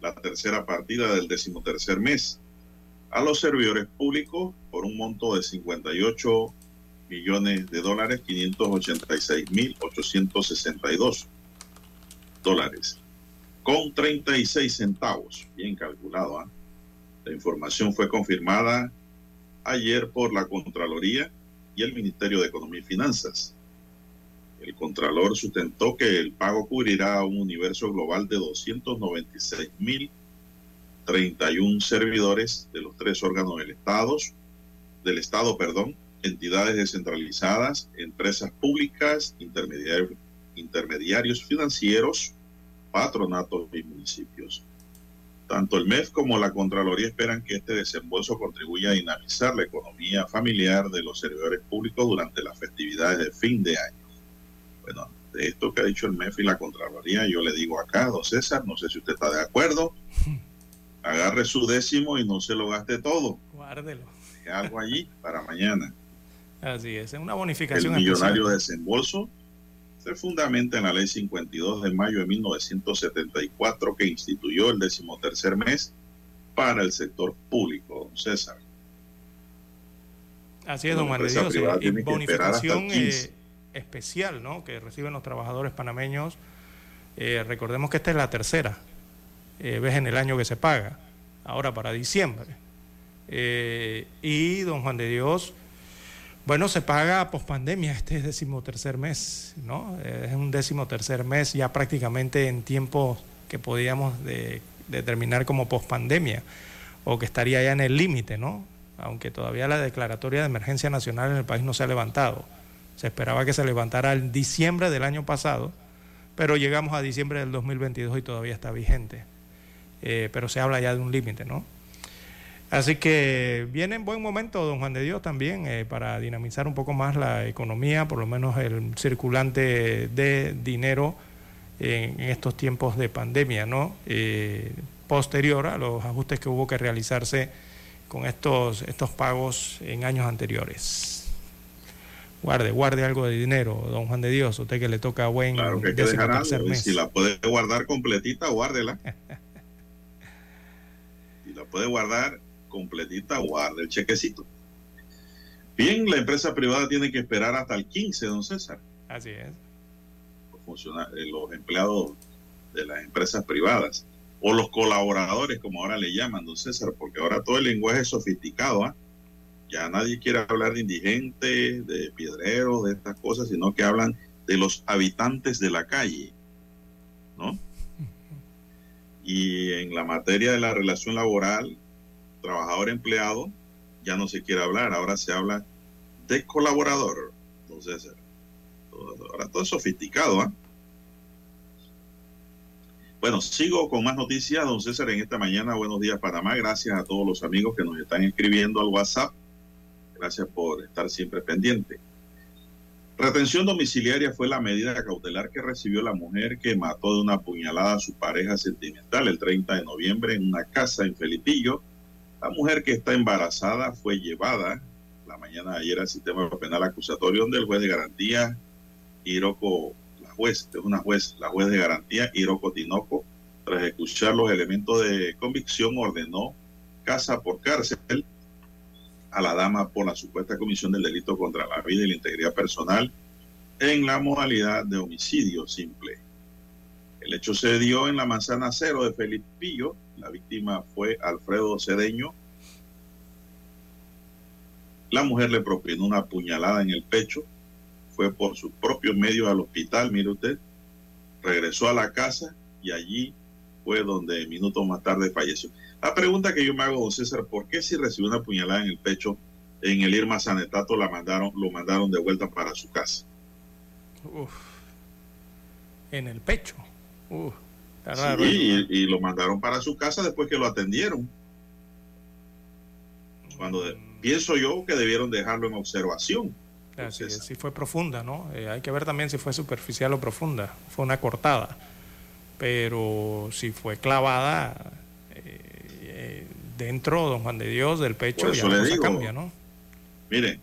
Speaker 3: la tercera partida del decimotercer mes a los servidores públicos por un monto de 58 millones de dólares, 586 mil 862 dólares, con 36 centavos. Bien calculado. ¿ah? La información fue confirmada ayer por la Contraloría y el Ministerio de Economía y Finanzas. El Contralor sustentó que el pago cubrirá un universo global de 296.031 servidores de los tres órganos del Estado, del Estado, perdón, entidades descentralizadas, empresas públicas, intermediarios, intermediarios financieros, patronatos y municipios. Tanto el MEF como la Contraloría esperan que este desembolso contribuya a dinamizar la economía familiar de los servidores públicos durante las festividades de fin de año. Bueno, de esto que ha dicho el MEF y la Contraloría, yo le digo acá, don César, no sé si usted está de acuerdo, agarre su décimo y no se lo gaste todo.
Speaker 5: Guárdelo.
Speaker 3: Deje algo allí para mañana.
Speaker 5: Así es, es una
Speaker 3: El
Speaker 5: bonificación
Speaker 3: millonario
Speaker 5: especial.
Speaker 3: desembolso se fundamenta en la ley 52 de mayo de 1974 que instituyó el decimotercer mes para el sector público, don César.
Speaker 5: Así es, don
Speaker 3: hasta el
Speaker 5: bonificación
Speaker 3: 15.
Speaker 5: eh, especial, ¿no? Que reciben los trabajadores panameños. Eh, recordemos que esta es la tercera eh, vez en el año que se paga, ahora para diciembre. Eh, y don Juan de Dios, bueno, se paga pospandemia, este es decimotercer mes, ¿no? Eh, es un decimotercer mes ya prácticamente en tiempos que podíamos de- determinar como pospandemia o que estaría ya en el límite, ¿no? Aunque todavía la declaratoria de emergencia nacional en el país no se ha levantado. Se esperaba que se levantara en diciembre del año pasado, pero llegamos a diciembre del 2022 y todavía está vigente. Eh, pero se habla ya de un límite, ¿no? Así que viene en buen momento, don Juan de Dios, también eh, para dinamizar un poco más la economía, por lo menos el circulante de dinero en, estos tiempos de pandemia, ¿no? Eh, posterior a los ajustes que hubo que realizarse con estos, estos pagos en años anteriores. Guarde, guarde algo de dinero, don Juan de Dios, usted que le toca buen
Speaker 3: Claro que hay que dejar algo. Y
Speaker 5: mes.
Speaker 3: si la puede guardar completita, guárdela. si la puede guardar completita, guarde el chequecito. Bien, la empresa privada tiene que esperar hasta el 15, don César.
Speaker 5: Así es.
Speaker 3: Los, funcionar- eh, los empleados de las empresas privadas o los colaboradores, como ahora le llaman, don César, porque ahora todo el lenguaje es sofisticado. ¿ah? Ya nadie quiere hablar de indigentes, de piedreros, de estas cosas, sino que hablan de los habitantes de la calle, ¿no? Y en la materia de la relación laboral, trabajador-empleado, ya no se quiere hablar, ahora se habla de colaborador. Todo- Ahora todo es sofisticado, ¿ah? Bueno, sigo con más noticias, don César, en esta mañana. Buenos días, Panamá. Gracias a todos los amigos que nos están escribiendo al WhatsApp. Gracias por estar siempre pendiente. Retención domiciliaria fue la medida cautelar que recibió la mujer que mató de una puñalada a su pareja sentimental el 30 de noviembre en una casa en Felipillo. La mujer que está embarazada fue llevada la mañana de ayer al sistema penal acusatorio donde el juez de garantía, Hiroko, la juez, es una juez, la juez de garantía, Hiroko Tinoco, tras escuchar los elementos de convicción, ordenó casa por cárcel a la dama por la supuesta comisión del delito contra la vida y la integridad personal en la modalidad de homicidio simple. El hecho se dio en la manzana cero de Felipillo. La víctima fue Alfredo Cedeño. La mujer le propinó una puñalada en el pecho. Fue por sus propios medios al hospital, mire usted. Regresó a la casa y allí fue donde minutos más tarde falleció. La pregunta que yo me hago, don César, ¿por qué si recibió una puñalada en el pecho en el Irma Sanetato la mandaron, lo mandaron de vuelta para su casa?
Speaker 5: Uf. En el pecho. Uf. Está
Speaker 3: Sí,
Speaker 5: raro ¿no?
Speaker 3: y, y lo mandaron para su casa después que lo atendieron. Cuando de- pienso yo que debieron dejarlo en observación.
Speaker 5: Así es, sí fue profunda, ¿no? Eh, hay que ver también si fue superficial o profunda. Fue una cortada. Pero si fue clavada eh, eh, dentro, don Juan de Dios, del pecho, ya
Speaker 3: eso
Speaker 5: la
Speaker 3: le
Speaker 5: cosa
Speaker 3: digo.
Speaker 5: cambia, ¿no?
Speaker 3: Miren,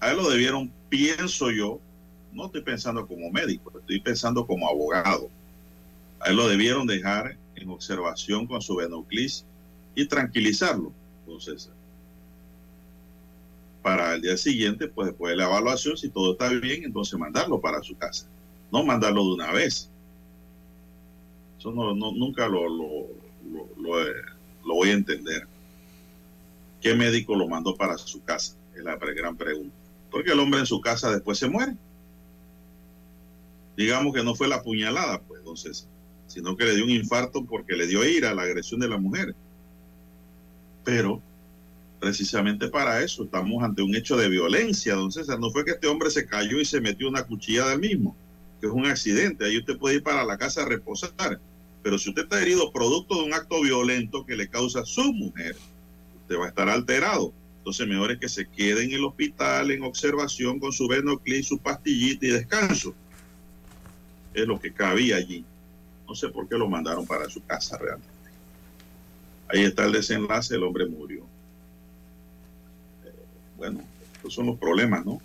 Speaker 3: a él lo debieron, pienso yo, no estoy pensando como médico, estoy pensando como abogado. A él lo debieron dejar en observación con su Benoclis y tranquilizarlo, entonces, para el día siguiente, pues después de la evaluación, si todo está bien, entonces mandarlo para su casa, no mandarlo de una vez. Eso no, no- nunca lo, lo, lo- lo, lo voy a entender. ¿Qué médico lo mandó para su casa? Es la gran pregunta. Porque el hombre en su casa después se muere. Digamos que no fue la puñalada, pues, entonces, sino que le dio un infarto porque le dio ira a la agresión de la mujer. Pero, precisamente para eso, estamos ante un hecho de violencia, don César. No fue que este hombre se cayó y se metió una cuchillada al mismo, que es un accidente. Ahí usted puede ir para la casa a reposar. Pero si usted está herido producto de un acto violento que le causa su mujer, usted va a estar alterado. Entonces, mejor es que se quede en el hospital en observación con su Benoclis, su pastillita y descanso. Es lo que cabía allí. No sé por qué lo mandaron para su casa realmente. Ahí está el desenlace, el hombre murió. Eh, bueno, esos son los problemas, ¿no?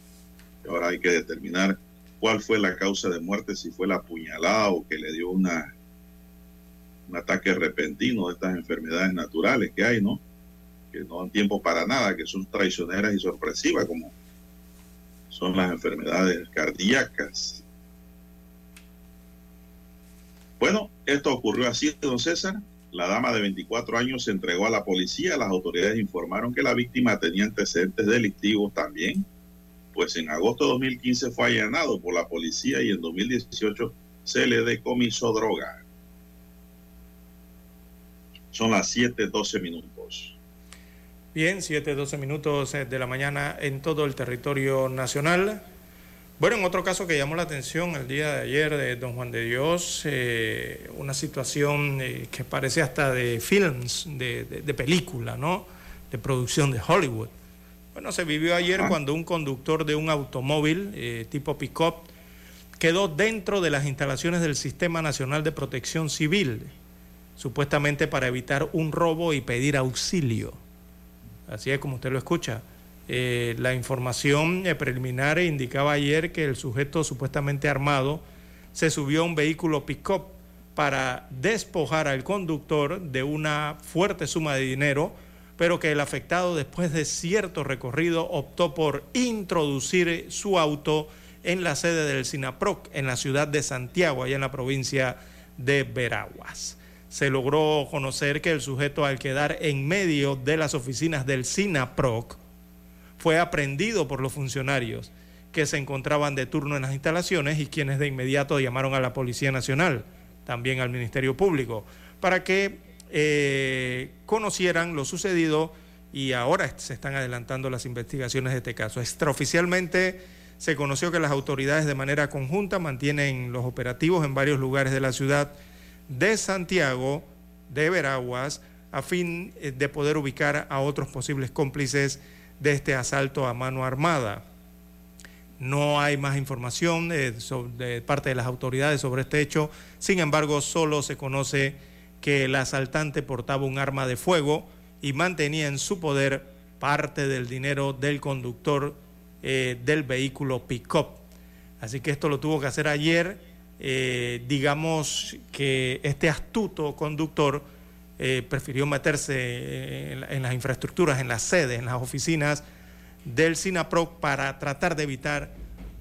Speaker 3: Ahora hay que determinar cuál fue la causa de muerte, si fue la puñalada o que le dio una un ataque repentino de estas enfermedades naturales que hay, ¿no? Que no dan tiempo para nada, que son traicioneras y sorpresivas, como son las enfermedades cardíacas. Bueno, esto ocurrió así, don César. La dama de 24 años se entregó a la policía. Las autoridades informaron que la víctima tenía antecedentes delictivos también, pues en agosto de 2015 fue allanado por la policía y en 2018 se le decomisó droga. Son las 7:12 minutos.
Speaker 5: Bien, 7, 12 minutos eh, de la mañana en todo el territorio nacional. Bueno, en otro caso que llamó la atención el día de ayer de Don Juan de Dios, eh, una situación eh, que parece hasta de films, de, de- de película, ¿no? De producción de Hollywood. Bueno, se vivió ayer cuando un conductor de un automóvil eh, tipo pick-up quedó dentro de las instalaciones del Sistema Nacional de Protección Civil, supuestamente para evitar un robo y pedir auxilio. Así es como usted lo escucha. Eh, la información eh, preliminar indicaba ayer que el sujeto supuestamente armado se subió a un vehículo pick-up para despojar al conductor de una fuerte suma de dinero, pero que el afectado después de cierto recorrido optó por introducir su auto en la sede del SINAPROC en la ciudad de Santiago, allá en la provincia de Veraguas. Se logró conocer que el sujeto al quedar en medio de las oficinas del SINAPROC fue aprendido por los funcionarios que se encontraban de turno en las instalaciones y quienes de inmediato llamaron a la Policía Nacional, también al Ministerio Público, para que eh, conocieran lo sucedido y ahora se están adelantando las investigaciones de este caso. Extraoficialmente se conoció que las autoridades de manera conjunta mantienen los operativos en varios lugares de la ciudad de Santiago, de Veraguas, a fin eh, de poder ubicar a otros posibles cómplices de este asalto a mano armada. No hay más información eh, de parte de las autoridades sobre este hecho, sin embargo, solo se conoce que el asaltante portaba un arma de fuego y mantenía en su poder parte del dinero del conductor eh, del vehículo pick-up. Así que esto lo tuvo que hacer ayer. Eh, digamos que este astuto conductor eh, prefirió meterse en, la- en las infraestructuras, en las sedes, en las oficinas del SINAPROC para tratar de evitar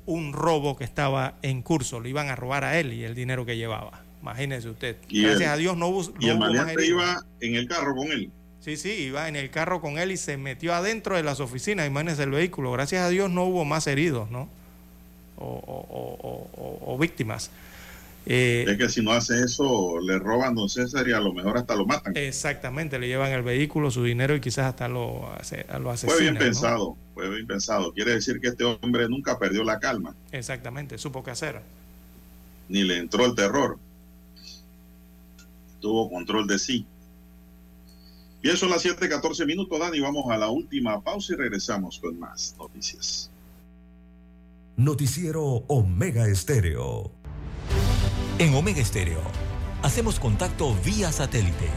Speaker 5: un robo que estaba en curso. Lo iban a robar a él y el dinero que llevaba. Imagínese usted.
Speaker 3: Y
Speaker 5: Gracias
Speaker 3: el-
Speaker 5: a Dios no hubo,
Speaker 3: Y
Speaker 5: no hubo más
Speaker 3: iba en el carro con él.
Speaker 5: Sí, sí, iba en el carro con él y se metió adentro de las oficinas, imagínense el vehículo. Gracias a Dios no hubo más heridos, ¿no? O, o- o- o- o- o víctimas. Eh,
Speaker 3: es que si no hace eso, le roban don César y a lo mejor hasta lo matan.
Speaker 5: Exactamente, le llevan el vehículo, su dinero y quizás hasta lo, hace- lo asesinan.
Speaker 3: Fue bien
Speaker 5: ¿no?
Speaker 3: pensado, fue bien pensado. Quiere decir que este hombre nunca perdió la calma,
Speaker 5: Exactamente, supo qué hacer.
Speaker 3: ni le entró el terror. Tuvo control de sí. Bien, son las 7:14 minutos, Dani. Vamos a la última pausa y regresamos con más noticias.
Speaker 6: Noticiero Omega Estéreo.
Speaker 1: En Omega Estéreo hacemos contacto vía satélite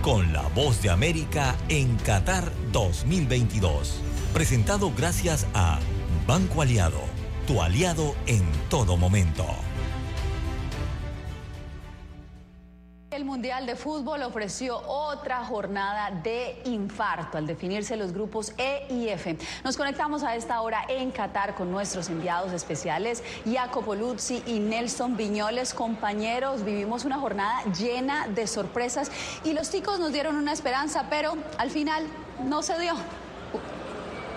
Speaker 1: con la voz de América en Qatar 2022. Presentado gracias a Banco Aliado, tu aliado en todo momento.
Speaker 22: El Mundial de Fútbol ofreció otra jornada de infarto al definirse los grupos E y F. Nos conectamos a esta hora en Qatar con nuestros enviados especiales, Jacopo Luzzi y Nelson Viñoles. Compañeros, vivimos una jornada llena de sorpresas y los ticos nos dieron una esperanza, pero al final no se dio.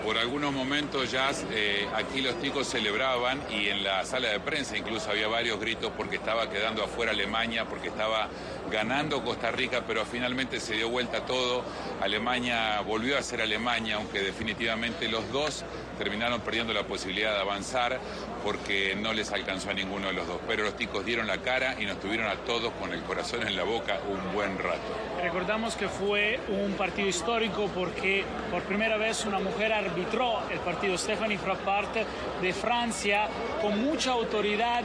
Speaker 23: Por algunos momentos ya eh, aquí los ticos celebraban y en la sala de prensa incluso había varios gritos porque estaba quedando afuera Alemania, porque estaba ganando Costa Rica, pero finalmente se dio vuelta todo. Alemania volvió a ser Alemania, aunque definitivamente los dos terminaron perdiendo la posibilidad de avanzar porque no les alcanzó a ninguno de los dos. Pero los ticos dieron la cara y nos tuvieron a todos con el corazón en la boca un buen rato.
Speaker 24: Recordamos que fue un partido histórico porque por primera vez una mujer arbitró el partido Stephanie Frappart de Francia con mucha autoridad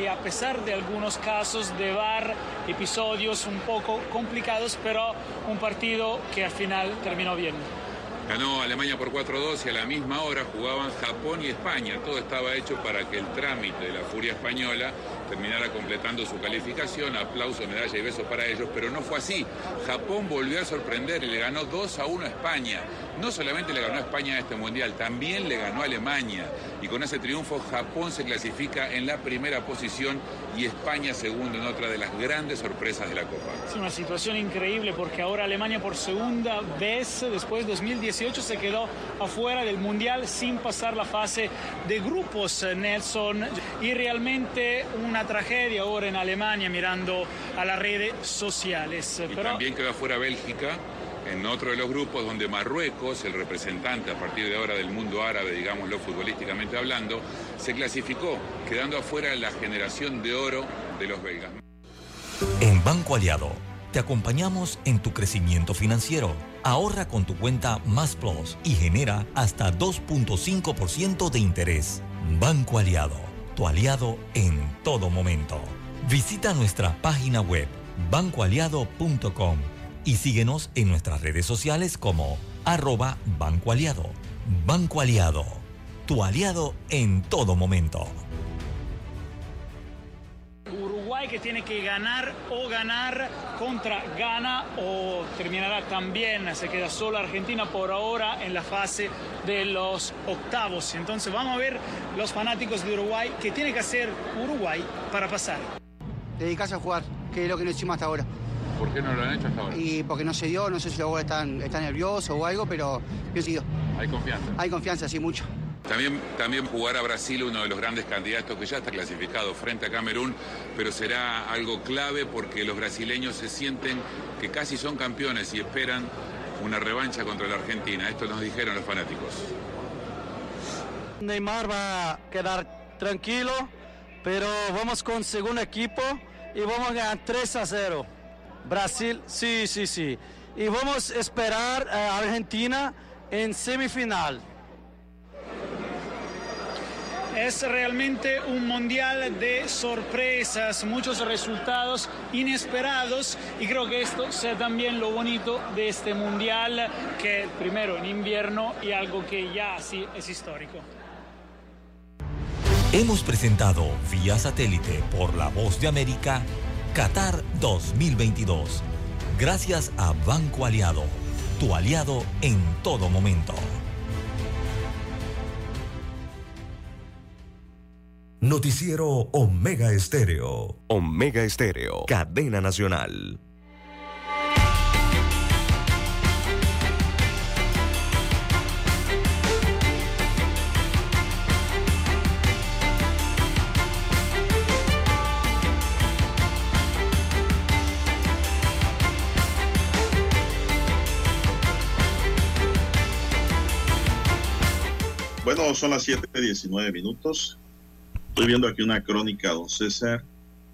Speaker 24: y a pesar de algunos casos de VAR, episodios un poco complicados, pero un partido que al final terminó bien.
Speaker 23: Ganó Alemania por 4-2 y a la misma hora jugaban Japón y España. Todo estaba hecho para que el trámite de la furia española terminara completando su calificación. Aplauso, medalla y besos para ellos, pero no fue así. Japón volvió a sorprender y le ganó 2 a 1 a España. No solamente le ganó a España a este mundial, también le ganó a Alemania. Y con ese triunfo Japón se clasifica en la primera posición y España segundo en otra de las grandes sorpresas de la Copa.
Speaker 24: Es una situación increíble porque ahora Alemania por segunda vez después de 2018 se quedó afuera del Mundial sin pasar la fase de grupos, eh, Nelson. Y realmente una tragedia ahora en Alemania mirando a las redes sociales.
Speaker 23: Y
Speaker 24: Pero
Speaker 23: también quedó afuera Bélgica en otro de los grupos donde Marruecos, el representante a partir de ahora del mundo árabe, digámoslo futbolísticamente hablando, se clasificó, quedando afuera la generación de oro de los belgas.
Speaker 1: En Banco Aliado, te acompañamos en tu crecimiento financiero. Ahorra con tu cuenta Más Plus y genera hasta 2.5% de interés. Banco Aliado, tu aliado en todo momento. Visita nuestra página web bancoaliado.com y síguenos en nuestras redes sociales como arroba Banco Aliado. Banco Aliado, tu aliado en todo momento.
Speaker 24: Que tiene que ganar o ganar contra Ghana o terminará también, se queda solo Argentina por ahora en la fase de los octavos. Entonces vamos a ver los fanáticos de Uruguay qué tiene que hacer Uruguay para pasar.
Speaker 25: dedicarse a jugar, que es lo que no hicimos hasta ahora.
Speaker 23: ¿Por qué no lo han hecho hasta ahora?
Speaker 25: Y porque no se dio, no sé si los jugadores están, están nerviosos o algo, pero bien seguido.
Speaker 23: Hay confianza.
Speaker 25: Hay confianza, sí, mucho.
Speaker 23: También, también jugar a Brasil, uno de los grandes candidatos que ya está clasificado frente a Camerún, pero será algo clave porque los brasileños se sienten que casi son campeones y esperan una revancha contra la Argentina. Esto nos dijeron los fanáticos.
Speaker 26: Neymar va a quedar tranquilo, pero vamos con segundo equipo y vamos a ganar 3 a 0. Brasil, sí, sí, sí. Y vamos a esperar a Argentina en semifinal.
Speaker 24: Es realmente un mundial de sorpresas, muchos resultados inesperados y creo que esto sea también lo bonito de este mundial, que primero en invierno y algo que ya sí es histórico.
Speaker 1: Hemos presentado vía satélite por la voz de América Qatar 2022. Gracias a Banco Aliado, tu aliado en todo momento.
Speaker 6: Noticiero Omega Estéreo. Omega Estéreo. Cadena Nacional.
Speaker 3: Bueno, son las 7:19 minutos. Estoy viendo aquí una crónica, don César,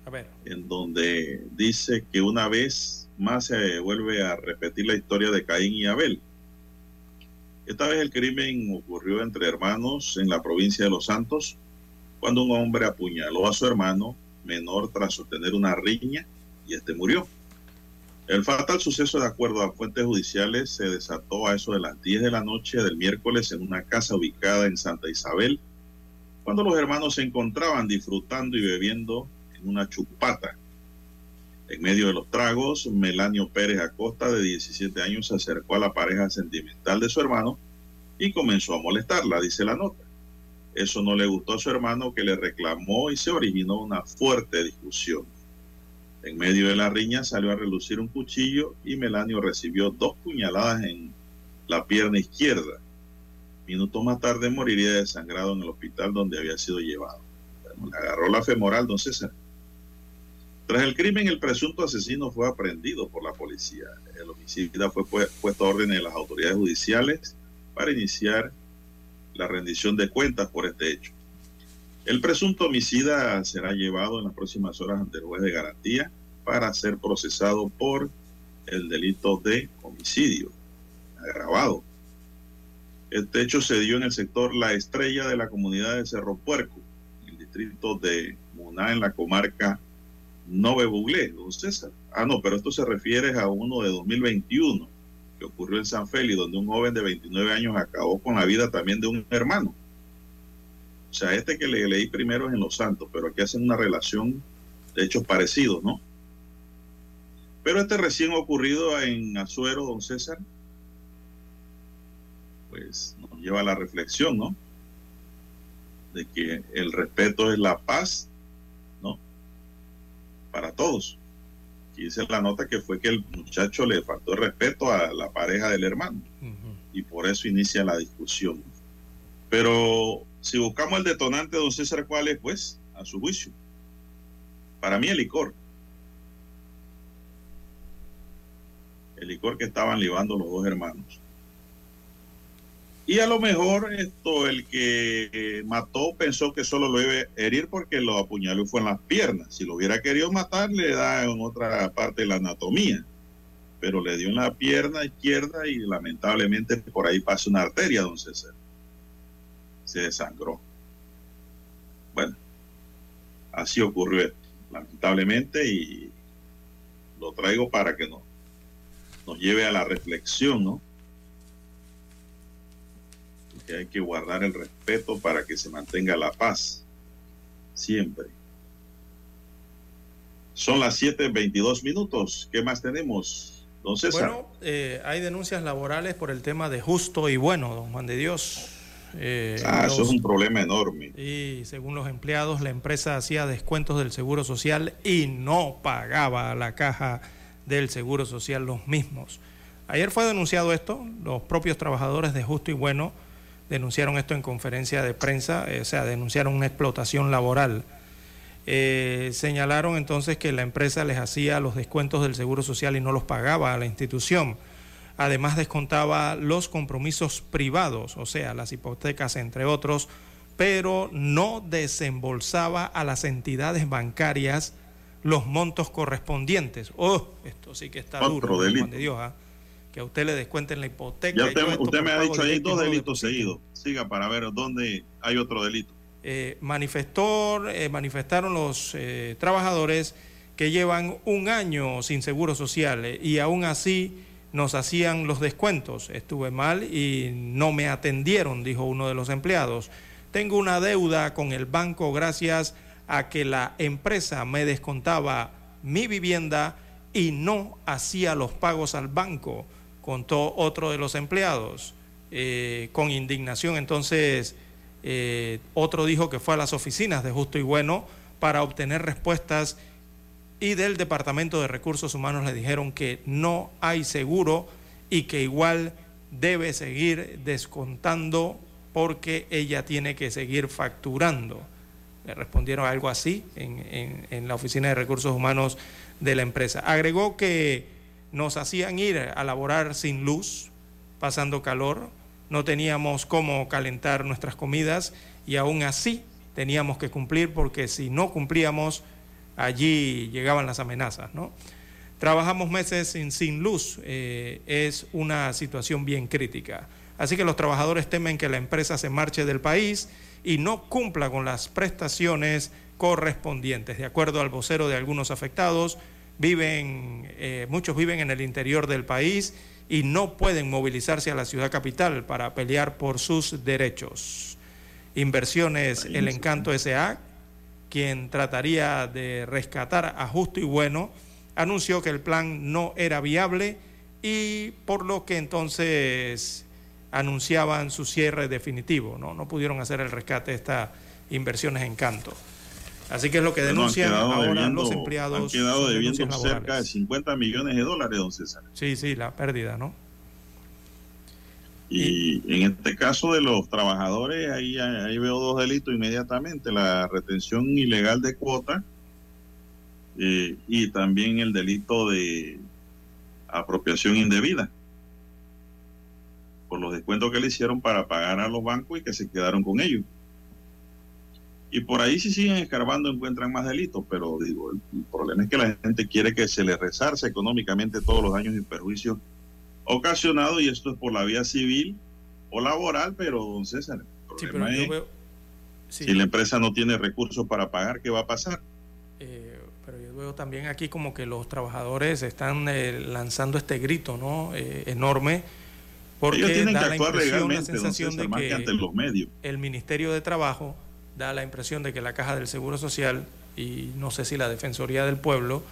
Speaker 5: A ver.
Speaker 3: en donde dice que una vez más se vuelve a repetir la historia de Caín y Abel. Esta vez el crimen ocurrió entre hermanos en la provincia de Los Santos, cuando un hombre apuñaló a su hermano menor tras sostener una riña y este murió. El fatal suceso, de acuerdo a fuentes judiciales, se desató a eso de las 10 de la noche del miércoles en una casa ubicada en Santa Isabel, cuando los hermanos se encontraban disfrutando y bebiendo en una chupata. En medio de los tragos, Melanio Pérez Acosta, de 17 años, se acercó a la pareja sentimental de su hermano y comenzó a molestarla, dice la nota. Eso no le gustó a su hermano que le reclamó y se originó una fuerte discusión. En medio de la riña salió a relucir un cuchillo y Melanio recibió dos puñaladas en la pierna izquierda. Minutos más tarde moriría desangrado en el hospital donde había sido llevado. Le agarró la femoral, don César. Tras el crimen, el presunto asesino fue aprendido por la policía. El homicida fue pu- puesto a orden de las autoridades judiciales para iniciar la rendición de cuentas por este hecho. El presunto homicida será llevado en las próximas horas ante el juez de garantía para ser procesado por el delito de homicidio agravado. Este hecho se dio en el sector La Estrella de la comunidad de Cerro Puerco, en el distrito de Muná, en la comarca Nove Buglé, don César. Ah, no, pero esto se refiere a uno de 2021, que ocurrió en San Félix, donde un joven de 29 años acabó con la vida también de un hermano. O sea, este que le leí primero es en Los Santos, pero aquí hacen una relación de hechos parecidos, ¿no? Pero este recién ocurrido en Azuero, don César, pues nos lleva a la reflexión, ¿no? De que el respeto es la paz, ¿no? Para todos. Y dice la nota que fue que el muchacho le faltó el respeto a la pareja del hermano y por eso inicia la discusión. Pero si buscamos el detonante, don César, ¿cuál es? Pues, a su juicio. Para mí el licor. El licor que estaban libando los dos hermanos. Y a lo mejor esto, el que mató pensó que solo lo iba a herir porque lo apuñaló y fue en las piernas. Si lo hubiera querido matar, le da en otra parte de la anatomía. Pero le dio en la pierna izquierda y lamentablemente por ahí pasa una arteria, don César. Se desangró. Bueno, así ocurrió esto, lamentablemente, y lo traigo para que nos, nos lleve a la reflexión, ¿no? Que hay que guardar el respeto para que se mantenga la paz. Siempre. Son las 7.22 minutos. ¿Qué más tenemos, don César?
Speaker 5: Bueno, eh, hay denuncias laborales por el tema de justo y bueno, don Juan de Dios. Eh,
Speaker 3: ah, eso es un problema enorme.
Speaker 5: Y según los empleados, la empresa hacía descuentos del Seguro Social y no pagaba a la caja del Seguro Social los mismos. Ayer fue denunciado esto, los propios trabajadores de Justo y Bueno denunciaron esto en conferencia de prensa, eh, o sea, denunciaron una explotación laboral. Eh, señalaron entonces que la empresa les hacía los descuentos del Seguro Social y no los pagaba a la institución. Además descontaba los compromisos privados, o sea, las hipotecas entre otros, pero no desembolsaba a las entidades bancarias los montos correspondientes. Oh, esto sí que está
Speaker 3: Otro
Speaker 5: duro,
Speaker 3: delito.
Speaker 5: Juan de Dios, ¿ah? Que a usted le descuenten la hipoteca.
Speaker 3: Ya usted, usted me ha dicho ahí
Speaker 5: y
Speaker 3: dos delitos seguidos. Siga para ver dónde hay otro delito.
Speaker 5: Eh, manifestó, eh, manifestaron los eh, trabajadores que llevan un año sin seguro social eh, y aún así nos hacían los descuentos. Estuve mal y no me atendieron, dijo uno de los empleados. Tengo una deuda con el banco gracias a que la empresa me descontaba mi vivienda y no hacía los pagos al banco, contó otro de los empleados. Eh, con indignación entonces eh, otro dijo que fue a las oficinas de Justo y Bueno para obtener respuestas y del Departamento de Recursos Humanos le dijeron que no hay seguro y que igual debe seguir descontando porque ella tiene que seguir facturando. Le respondieron algo así en, en- en la Oficina de Recursos Humanos de la empresa. Agregó que nos hacían ir a laborar sin luz, pasando calor, no teníamos cómo calentar nuestras comidas y aún así teníamos que cumplir porque si no cumplíamos, allí llegaban las amenazas. Trabajamos meses sin, sin luz, eh, es una situación bien crítica. Así que los trabajadores temen que la empresa se marche del país y no cumpla con las prestaciones correspondientes. De acuerdo al vocero de algunos afectados, viven, eh, muchos viven en el interior del país y no pueden movilizarse a la ciudad capital para pelear por sus derechos. Inversiones El Encanto S.A., quien trataría de rescatar a Justo y Bueno, anunció que el plan no era viable y por lo que entonces anunciaban su cierre definitivo, ¿no? No pudieron hacer el rescate de estas inversiones Encanto. Así que es lo que denuncian ahora
Speaker 3: debiendo-
Speaker 5: los empleados.
Speaker 3: Han quedado debiendo cerca de 50 millones de dólares, don César.
Speaker 5: Sí, sí, la pérdida, ¿no?
Speaker 3: Y en este caso de los trabajadores, ahí, ahí veo dos delitos inmediatamente, la retención ilegal de cuota eh, y también el delito de apropiación indebida por los descuentos que le hicieron para pagar a los bancos y que se quedaron con ellos. Y por ahí si siguen escarbando encuentran más delitos, pero digo, el, el problema es que la gente quiere que se le resarce económicamente todos los daños y perjuicios ocasionados y esto es por la vía civil o laboral, pero don César, el
Speaker 5: Sí,
Speaker 3: problema
Speaker 5: pero yo
Speaker 3: es
Speaker 5: veo, sí,
Speaker 3: si la empresa no tiene recursos para pagar, ¿qué va a pasar?
Speaker 5: eh, pero yo veo también aquí como que los trabajadores están eh, lanzando este grito, ¿no? Eh, enorme. Porque
Speaker 3: Ellos tienen
Speaker 5: da
Speaker 3: que actuar
Speaker 5: la
Speaker 3: legalmente, don
Speaker 5: sensación
Speaker 3: César,
Speaker 5: de
Speaker 3: más que ante los medios.
Speaker 5: el Ministerio de Trabajo da la impresión de que la Caja del Seguro Social y no sé si la Defensoría del Pueblo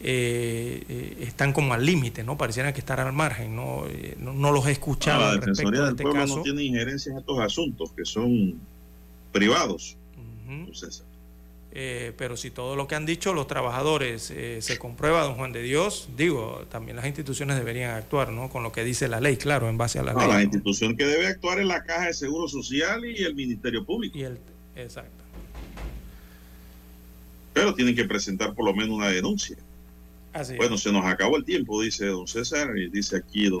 Speaker 5: eh, eh, están como al límite, ¿no? Parecieran que estar al margen, ¿no? Eh, no, no los he escuchado
Speaker 3: Ah, la Defensoría
Speaker 5: de
Speaker 3: del
Speaker 5: este
Speaker 3: Pueblo
Speaker 5: caso.
Speaker 3: no tiene injerencia en estos asuntos que son privados.
Speaker 5: Eh, pero si todo lo que han dicho los trabajadores eh, se comprueba, don Juan de Dios, digo, también las instituciones deberían actuar, ¿no? Con lo que dice la ley, claro, en base a la
Speaker 3: No,
Speaker 5: ley.
Speaker 3: la institución que debe actuar es la Caja de Seguro Social y el Ministerio Público.
Speaker 5: Y el, exacto.
Speaker 3: Pero tienen que presentar por lo menos una denuncia.
Speaker 5: Así es.
Speaker 3: Bueno, se nos acabó el tiempo, dice don César, y dice aquí don